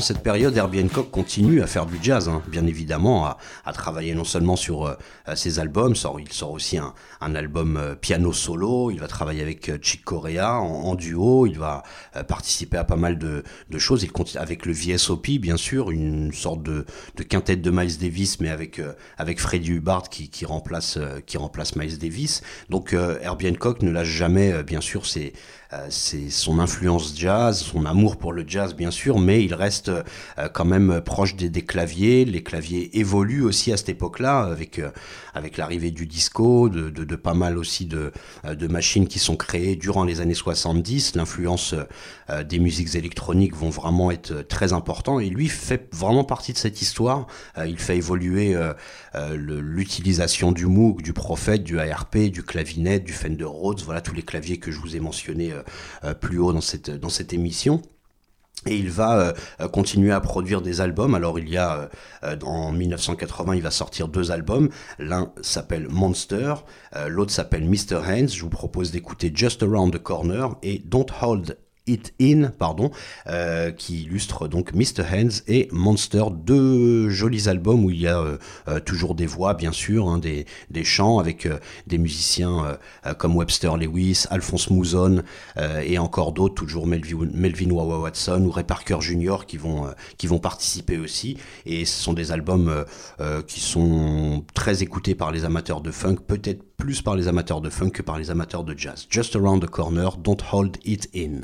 Cette période, Herbie Hancock continue à faire du jazz, hein, bien évidemment, à, travailler non seulement sur euh, ses albums, il sort aussi un, album euh, piano solo, il va travailler avec euh, Chick Corea en, duo, il va participer à pas mal de, choses, il continue avec le VSOP, bien sûr, une sorte de, quintette de Miles Davis, mais avec, avec Freddie Hubbard qui, remplace, qui remplace Miles Davis. Donc Herbie Hancock ne lâche jamais, bien sûr, ses euh, c'est son influence jazz, son amour pour le jazz bien sûr, mais il reste euh, quand même proche des, claviers. Les claviers évoluent aussi à cette époque-là avec euh, avec l'arrivée du disco, de, pas mal aussi de, de machines qui sont créées durant les années 70. L'influence des musiques électroniques vont vraiment être très importantes et lui fait vraiment partie de cette histoire. il fait évoluer l'utilisation du Moog, du Prophet, du ARP, du clavinet, du Fender Rhodes, voilà tous les claviers que je vous ai mentionnés euh, euh, plus haut dans cette, dans cette émission. Et il va euh, continuer à produire des albums. Alors il y a en 1980, il va sortir deux albums. L'un s'appelle Monster, l'autre s'appelle Mr. Hands. Je vous propose d'écouter Just Around the Corner et Don't Hold It In, pardon, euh, qui illustre donc Mr. Hands et Monster, deux jolis albums où il y a euh, euh, toujours des voix, bien sûr, hein, des, des, chants avec des musiciens comme Webster Lewis, Alphonse Mouzon et encore d'autres, toujours Melvin, Melvin Watson ou Ray Parker Jr. qui vont, qui vont participer aussi. Et ce sont des albums qui sont très écoutés par les amateurs de funk, peut-être plus par les amateurs de funk que par les amateurs de jazz. Just Around the Corner, Don't Hold It In.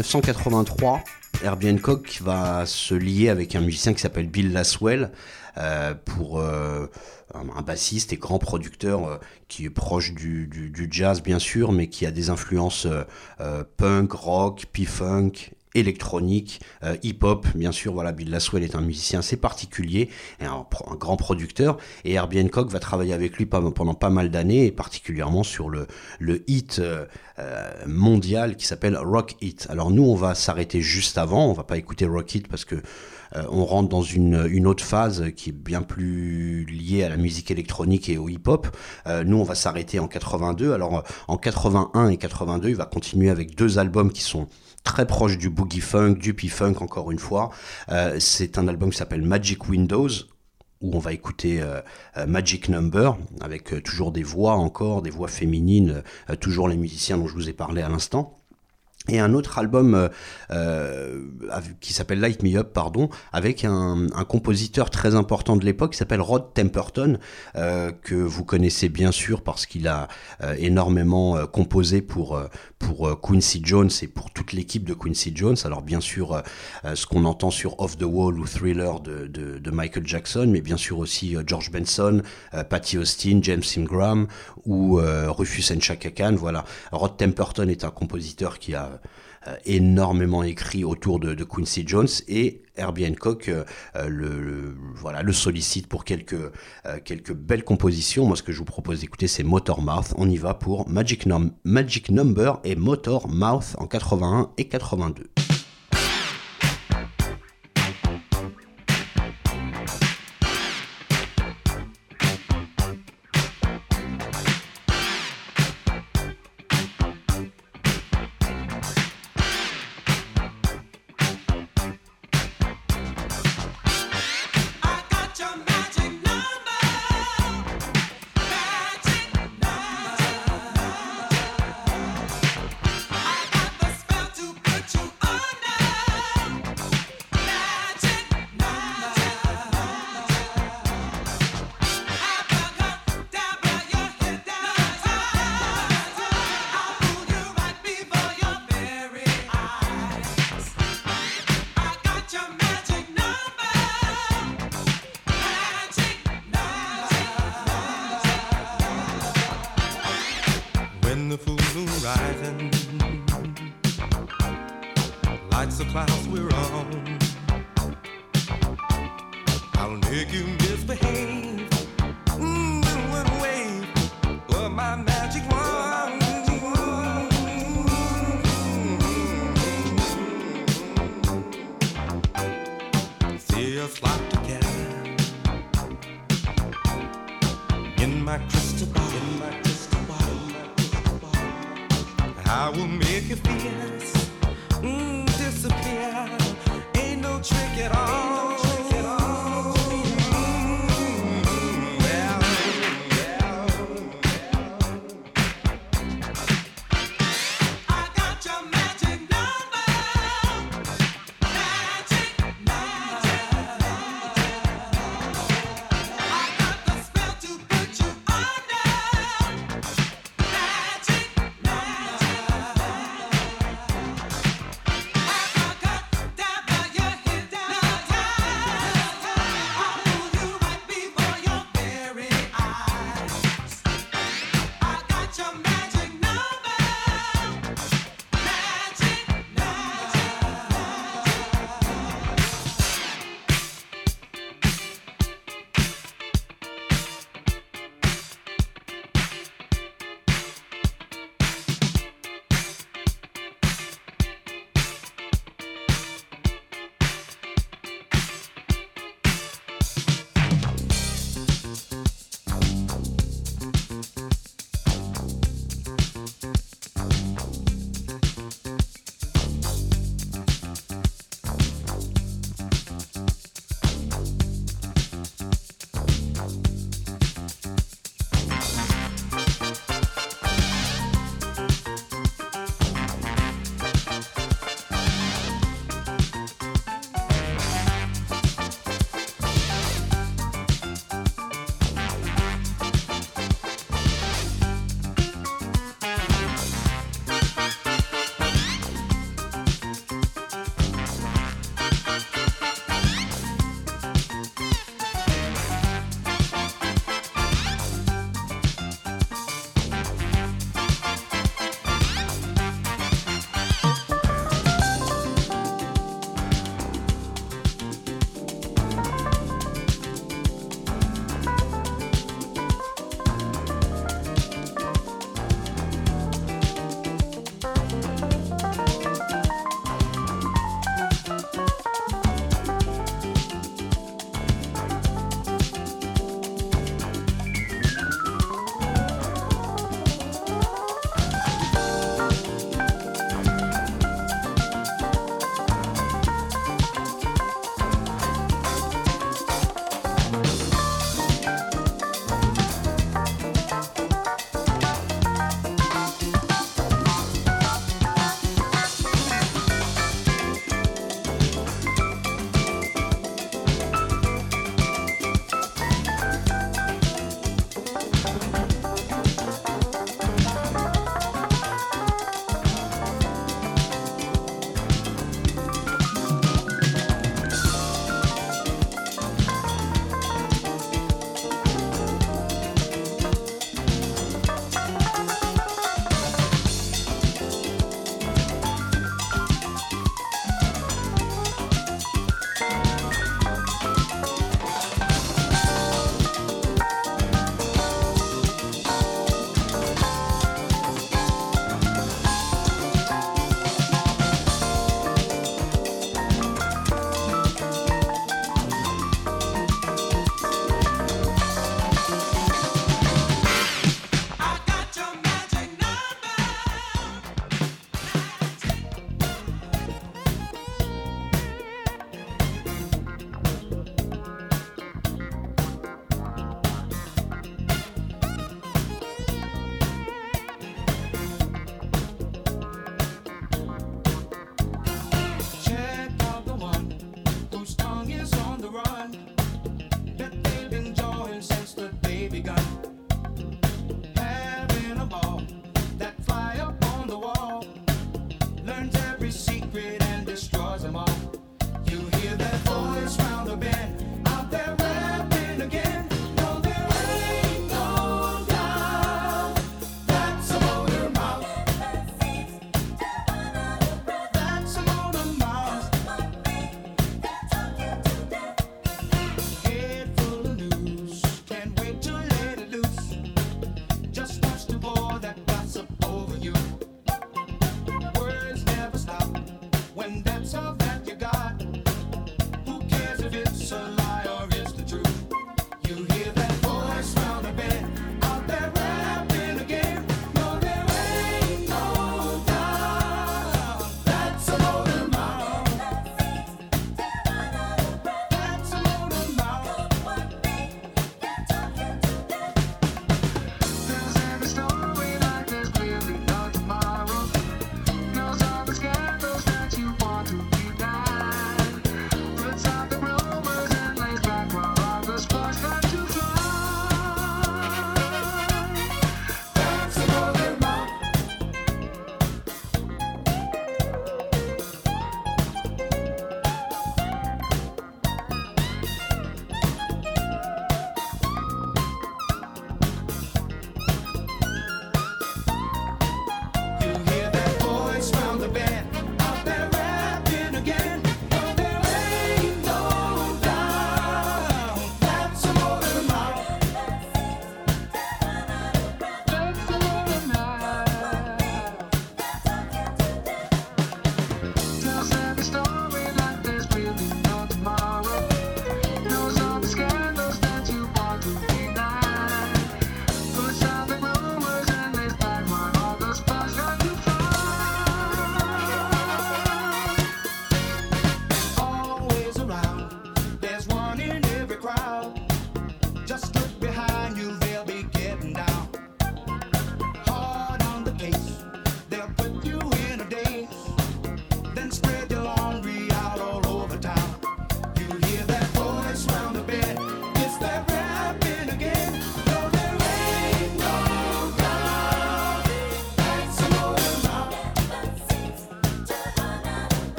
1983, Herbie Hancock va se lier avec un musicien qui s'appelle Bill Laswell euh, pour euh, un, bassiste et grand producteur euh, qui est proche du, du- jazz bien sûr, mais qui a des influences punk, rock, p-funk électronique, euh, hip-hop, bien sûr, voilà, Bill Laswell est un musicien assez particulier, et un, grand producteur, et Herbie Hancock va travailler avec lui pendant pas mal d'années, et particulièrement sur le, hit euh, euh, mondial qui s'appelle Rock Hit. Alors nous, on va s'arrêter juste avant, on va pas écouter Rock Hit parce que on rentre dans une, autre phase qui est bien plus liée à la musique électronique et au hip-hop. Nous, on va s'arrêter en 82. Alors en 81 et 82, il va continuer avec deux albums qui sont très proches du boogie funk, du p-funk encore une fois. Euh, c'est un album qui s'appelle Magic Windows où on va écouter euh, euh, Magic Number avec toujours des voix encore, des voix féminines, toujours les musiciens dont je vous ai parlé à l'instant. Et un autre album euh, euh, qui s'appelle Light Me Up, pardon, avec un, un compositeur très important de l'époque qui s'appelle Rod Temperton, euh, que vous connaissez bien sûr parce qu'il a euh, énormément euh, composé pour, euh, pour Quincy Jones et pour toute l'équipe de Quincy Jones. Alors bien sûr, ce qu'on entend sur Off the Wall ou Thriller de, de- de Michael Jackson, mais bien sûr aussi George Benson, Patty Austin, James Ingram ou Rufus and Chaka Khan. Voilà, Rod Temperton est un compositeur qui a énormément écrit autour de, Quincy Jones et Herbie Hancock euh, euh, le, sollicite pour quelques, euh, belles compositions. Moi, ce que je vous propose d'écouter, c'est Motor Mouth. On y va pour Magic, Magic Number et Motor Mouth en 81 et 82.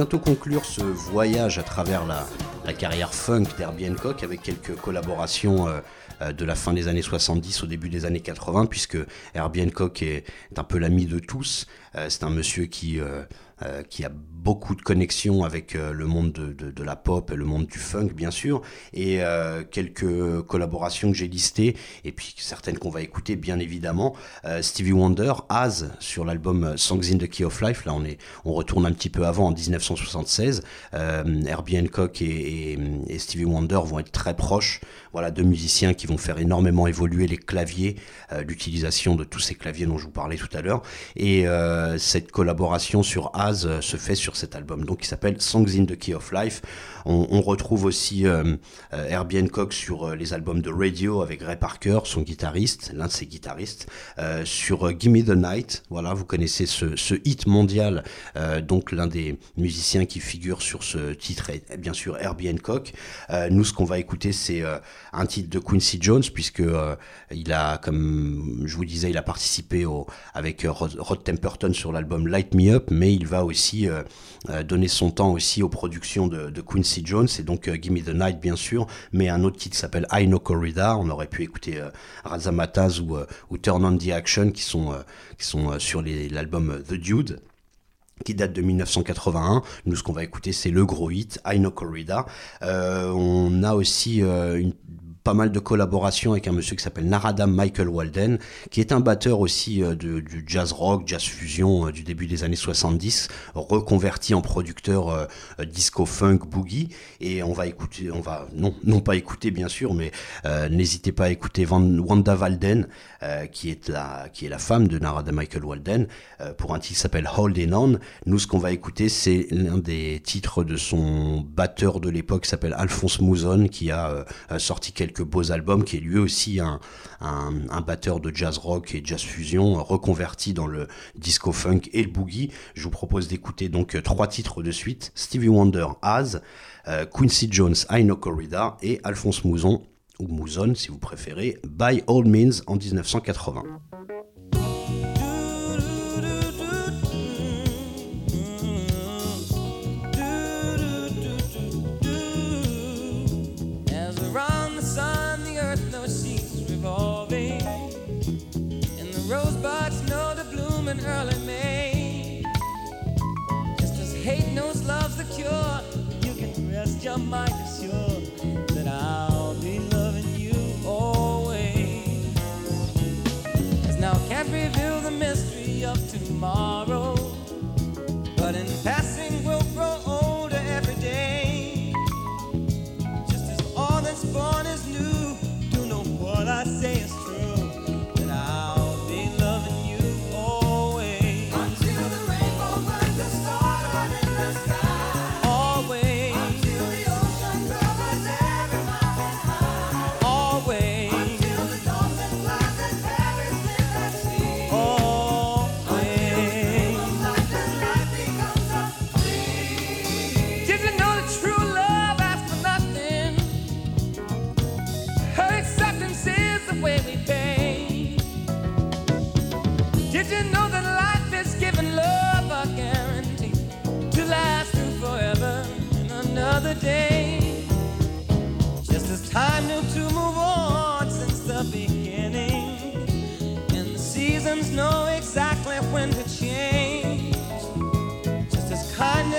Bientôt conclure ce voyage à travers la, carrière funk d'Herbie Hancock avec quelques collaborations euh, euh, de la fin des années 70 au début des années 80 puisque Herbie Hancock est, un peu l'ami de tous. Euh, C'est un monsieur qui, qui a beaucoup de connexions avec euh, le monde de, la pop et le monde du funk bien sûr et euh, quelques collaborations que j'ai listées et puis certaines qu'on va écouter bien évidemment. Euh, Stevie Wonder As sur l'album Songs in the Key of Life. Là on est on retourne un petit peu avant en 1976 Euh, Herbie Hancock et, et- Stevie Wonder vont être très proches. Voilà deux musiciens qui vont faire énormément évoluer les claviers l'utilisation de tous ces claviers dont je vous parlais tout à l'heure. Et cette collaboration sur euh, se fait sur cet album donc qui s'appelle Songs in the Key of Life on, on retrouve aussi euh, euh, Herbie Hancock sur euh, les albums de Radio avec Ray Parker son guitariste l'un de ses guitaristes euh, sur euh, Gimme the Night. Voilà vous connaissez ce, ce hit mondial euh, donc l'un des musiciens qui figure sur ce titre est bien sûr Herbie Hancock. Nous ce qu'on va écouter c'est un titre de Quincy Jones puisque il a comme je vous disais il a participé au, avec Rod, Rod Temperton sur l'album Light Me Up mais il va aussi donner son temps aussi aux productions de, Quincy Jones et donc euh, Gimme the Night bien sûr mais un autre titre qui s'appelle I Know Corrida on aurait pu écouter euh, Razamataz ou, euh, Turn on the Action qui sont, euh, qui sont euh, sur l'album euh, The Dude qui date de 1981. Nous, ce qu'on va écouter, c'est le gros hit, I Know Corrida. Euh, on a aussi euh, une pas mal de collaborations avec un monsieur qui s'appelle Naradam Michael Walden, qui est un batteur aussi euh, de, du jazz rock, jazz fusion euh, du début des années 70, reconverti en producteur euh, disco funk boogie. Et on va écouter, on va non non pas écouter bien sûr, mais n'hésitez pas à écouter Wanda Walden, qui est la qui est la femme de Naradam Michael Walden, pour un titre qui s'appelle Holding On. Nous, ce qu'on va écouter, c'est l'un des titres de son batteur de l'époque, qui s'appelle Alphonse Mouzon, qui a sorti quelques beaux albums, qui est lui aussi un, batteur de jazz rock et jazz fusion, reconverti dans le disco funk et le boogie. Je vous propose d'écouter donc euh, trois titres de suite Stevie Wonder, Az, euh, Quincy Jones, I Know Corrida et Alphonse Mouzon, ou Mouzon si vous préférez, By All Means en 1980. Born is new, do know what I say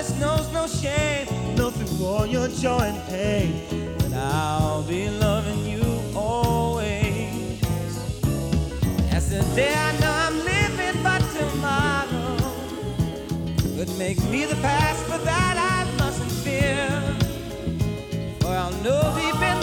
kindness knows no shame, through all your joy and pain, that I'll be loving you always. As the day I know I'm living, but tomorrow could make me the past, but that I mustn't fear. For I'll know deep in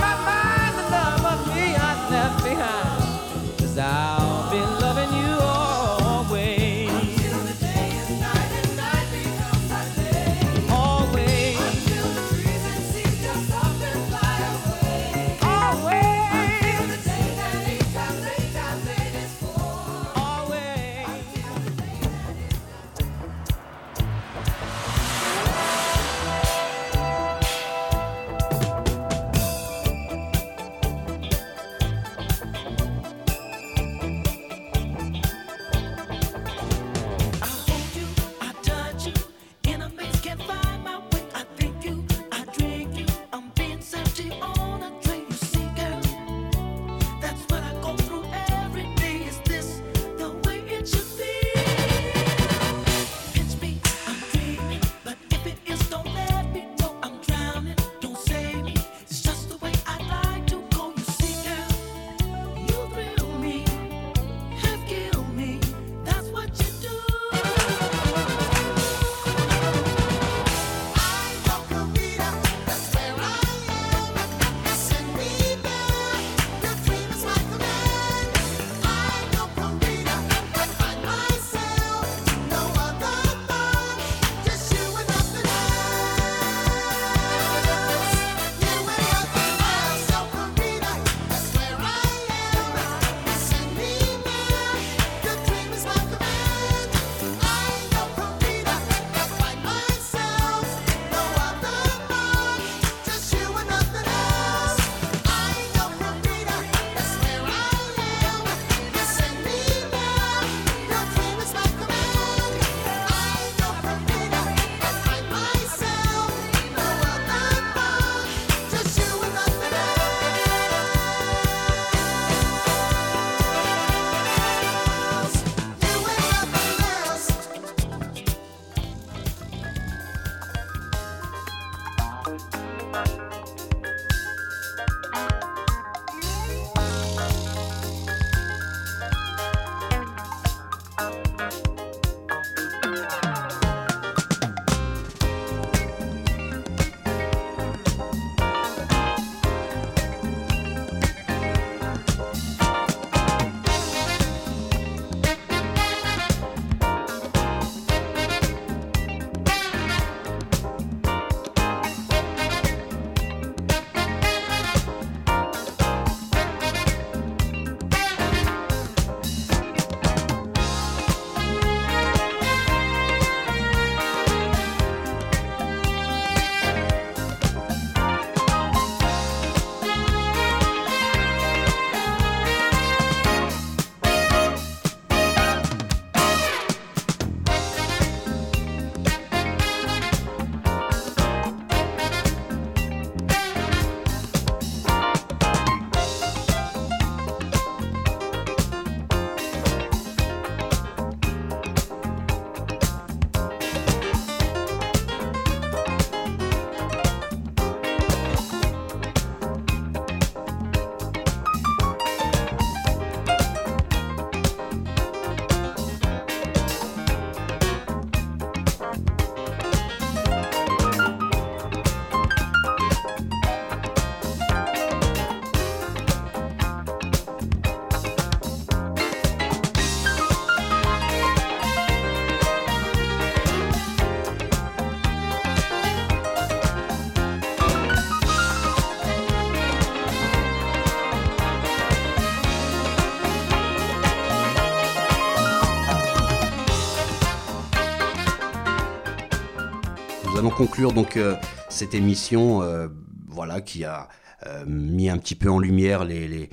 conclure donc euh, cette émission, euh, voilà, qui a euh, mis un petit peu en lumière les,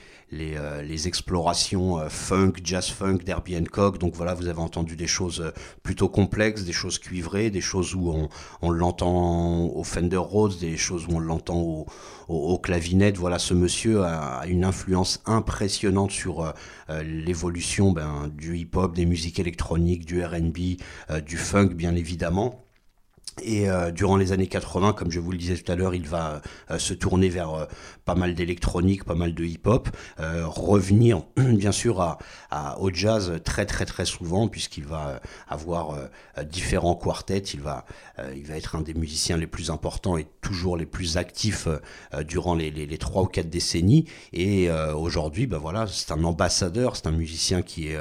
explorations funk, jazz funk d'Herbie Hancock. Donc voilà, vous avez entendu des choses plutôt complexes, des choses cuivrées, des choses où on, l'entend au Fender Rhodes, des choses où on l'entend au, au. Voilà, ce monsieur a, une influence impressionnante sur l'évolution ben, du hip-hop, des musiques électroniques, du R&B, du funk bien évidemment. Et euh, durant les années 80, comme je vous le disais tout à l'heure, il va euh, se tourner vers euh, pas mal d'électronique, pas mal de hip-hop, revenir bien sûr au jazz très très très souvent, puisqu'il va avoir différents quartets, il va, il va être un des musiciens les plus importants et toujours les plus actifs durant les, les, les trois ou quatre décennies. Et aujourd'hui, ben voilà, c'est un ambassadeur, c'est un musicien qui est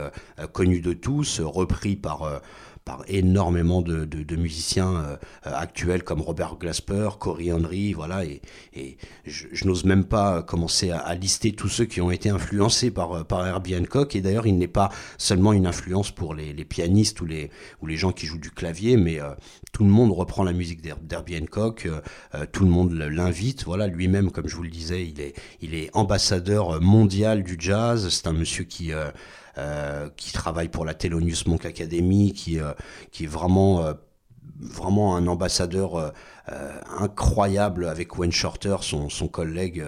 connu de tous, repris par... euh, par énormément de, de- de musiciens euh, euh, actuels comme Robert Glasper, Corey Henry, voilà, et, et je, je n'ose même pas commencer à, à lister tous ceux qui ont été influencés par, euh, par Herbie Hancock, et d'ailleurs il n'est pas seulement une influence pour les, les pianistes ou les, ou les gens qui jouent du clavier, mais euh, tout le monde reprend la musique d'Her- d'Herbie Hancock, euh, euh, tout le monde l'invite, voilà, lui-même, comme je vous le disais, il est, il est ambassadeur mondial du jazz, c'est un monsieur qui... euh, qui travaille pour la Thelonious Monk Academy, qui, euh, qui est vraiment, euh, vraiment un ambassadeur euh, incroyable avec Wayne Shorter, son, son collègue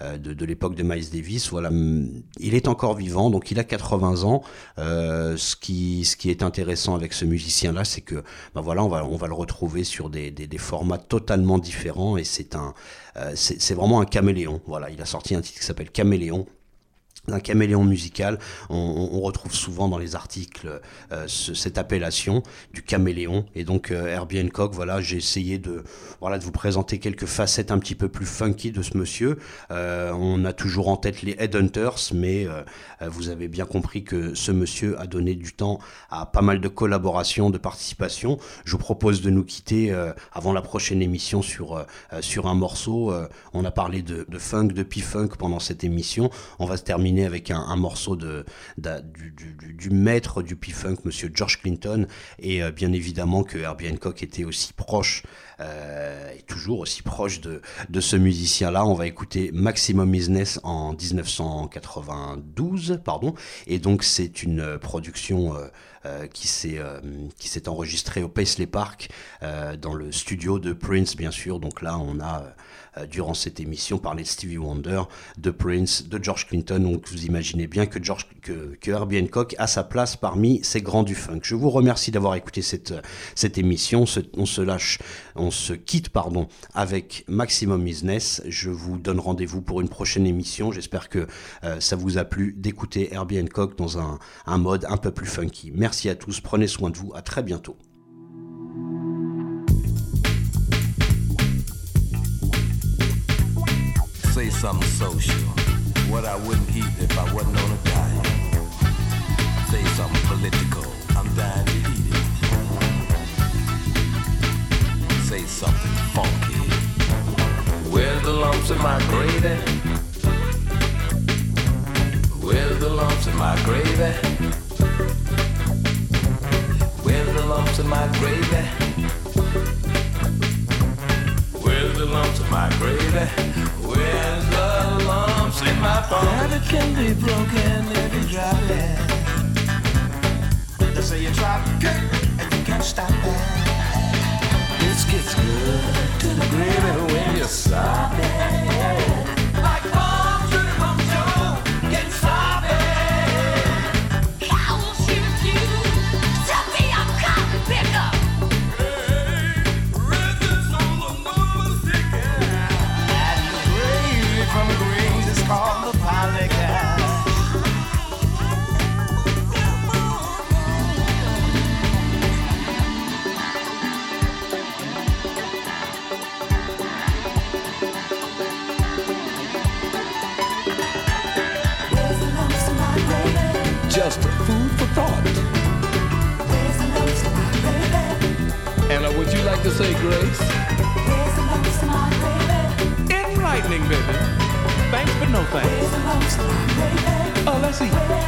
euh, de, de l'époque de Miles Davis. Voilà, hum, il est encore vivant, donc il a 80 ans. Ce, qui, ce qui est intéressant avec ce musicien-là, c'est que ben voilà, on va, on va le retrouver sur des, des, des formats totalement différents et c'est un, c'est vraiment un caméléon. Voilà, il a sorti un titre qui s'appelle Caméléon un caméléon musical. On, retrouve souvent dans les articles euh, ce- cette appellation du caméléon. Et donc euh, Herbie voilà, j'ai essayé de, voilà, de vous présenter quelques facettes un petit peu plus funky de ce monsieur. Euh, on a toujours en tête les Headhunters, mais euh, vous avez bien compris que ce monsieur a donné du temps à pas mal de collaborations, de participation. Je vous propose de nous quitter avant la prochaine émission sur, sur un morceau. On a parlé de, de funk, de P-funk pendant cette émission. On va se terminer avec un, morceau du, maître du P-funk, monsieur George Clinton. Et euh, bien évidemment que Herbie Hancock était aussi proche, euh, et toujours aussi proche de, ce musicien-là. On va écouter Maximum Business en 1992, pardon. Et donc c'est une euh, production qui s'est euh, au Paisley Park dans le studio de Prince, bien sûr. Donc là, on a durant cette émission parlé de Stevie Wonder, de Prince, de George Clinton. Donc vous imaginez bien que George que, que Herbie Hancock a sa place parmi ces grands du funk. Je vous remercie d'avoir écouté cette cette émission. On se, on se lâche, on se quitte pardon avec Maximum Business. Je vous donne rendez-vous pour une prochaine émission. J'espère que euh, ça vous a plu d'écouter Herbie Hancock dans un, un mode un peu plus funky. Merci à tous, prenez soin de vous, à très bientôt. Say something social. What I wouldn't eat if I wasn't on a diet. Say something political. I'm dying to eat it. Say something funky. Where's the lumps in my gravy? Where's the lumps in my gravy? Where's the lumps in my gravy? The lumps in my gravy? Where's the lumps in my phone? And it can be broken if you drop it. They say you drop it and you can't stop it. This gets good to the gravy when you stop it. just food for thought. And uh, would you like to say grace? Enlightening, baby. Thanks, but no thanks. Oh, let's eat.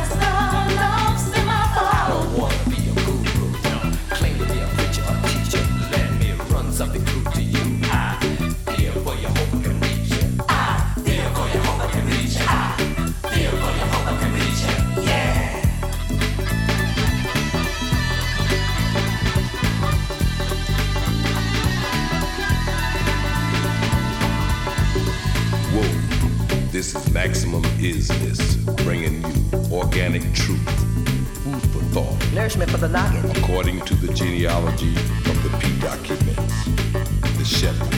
Thought, for the noggin. according to the genealogy of the P documents. The shepherd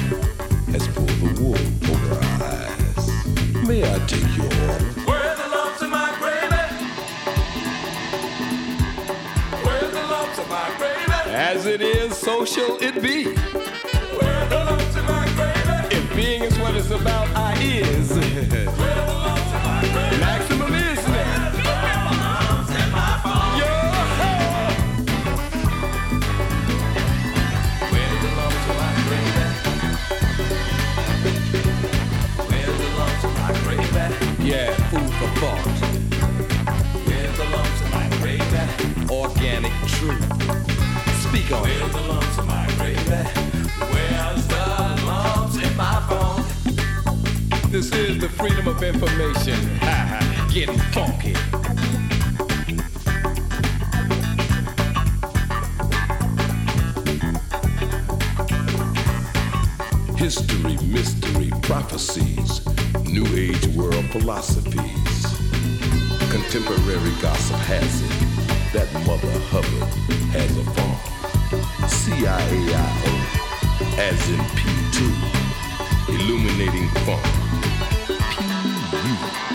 has pulled the wool over our eyes. May I take your order? Where's the lumps in my gravy? Where's the lumps in my gravy? As it is, so shall it be. Where's the lumps in my gravy? If being is what it's about, I is. Phone? This is the freedom of information. Ha ha. Getting funky. History, mystery, prophecies, new age world philosophies. Contemporary gossip has it that Mother Hubbard has a farm. CIAIO, as in P2, illuminating funk. food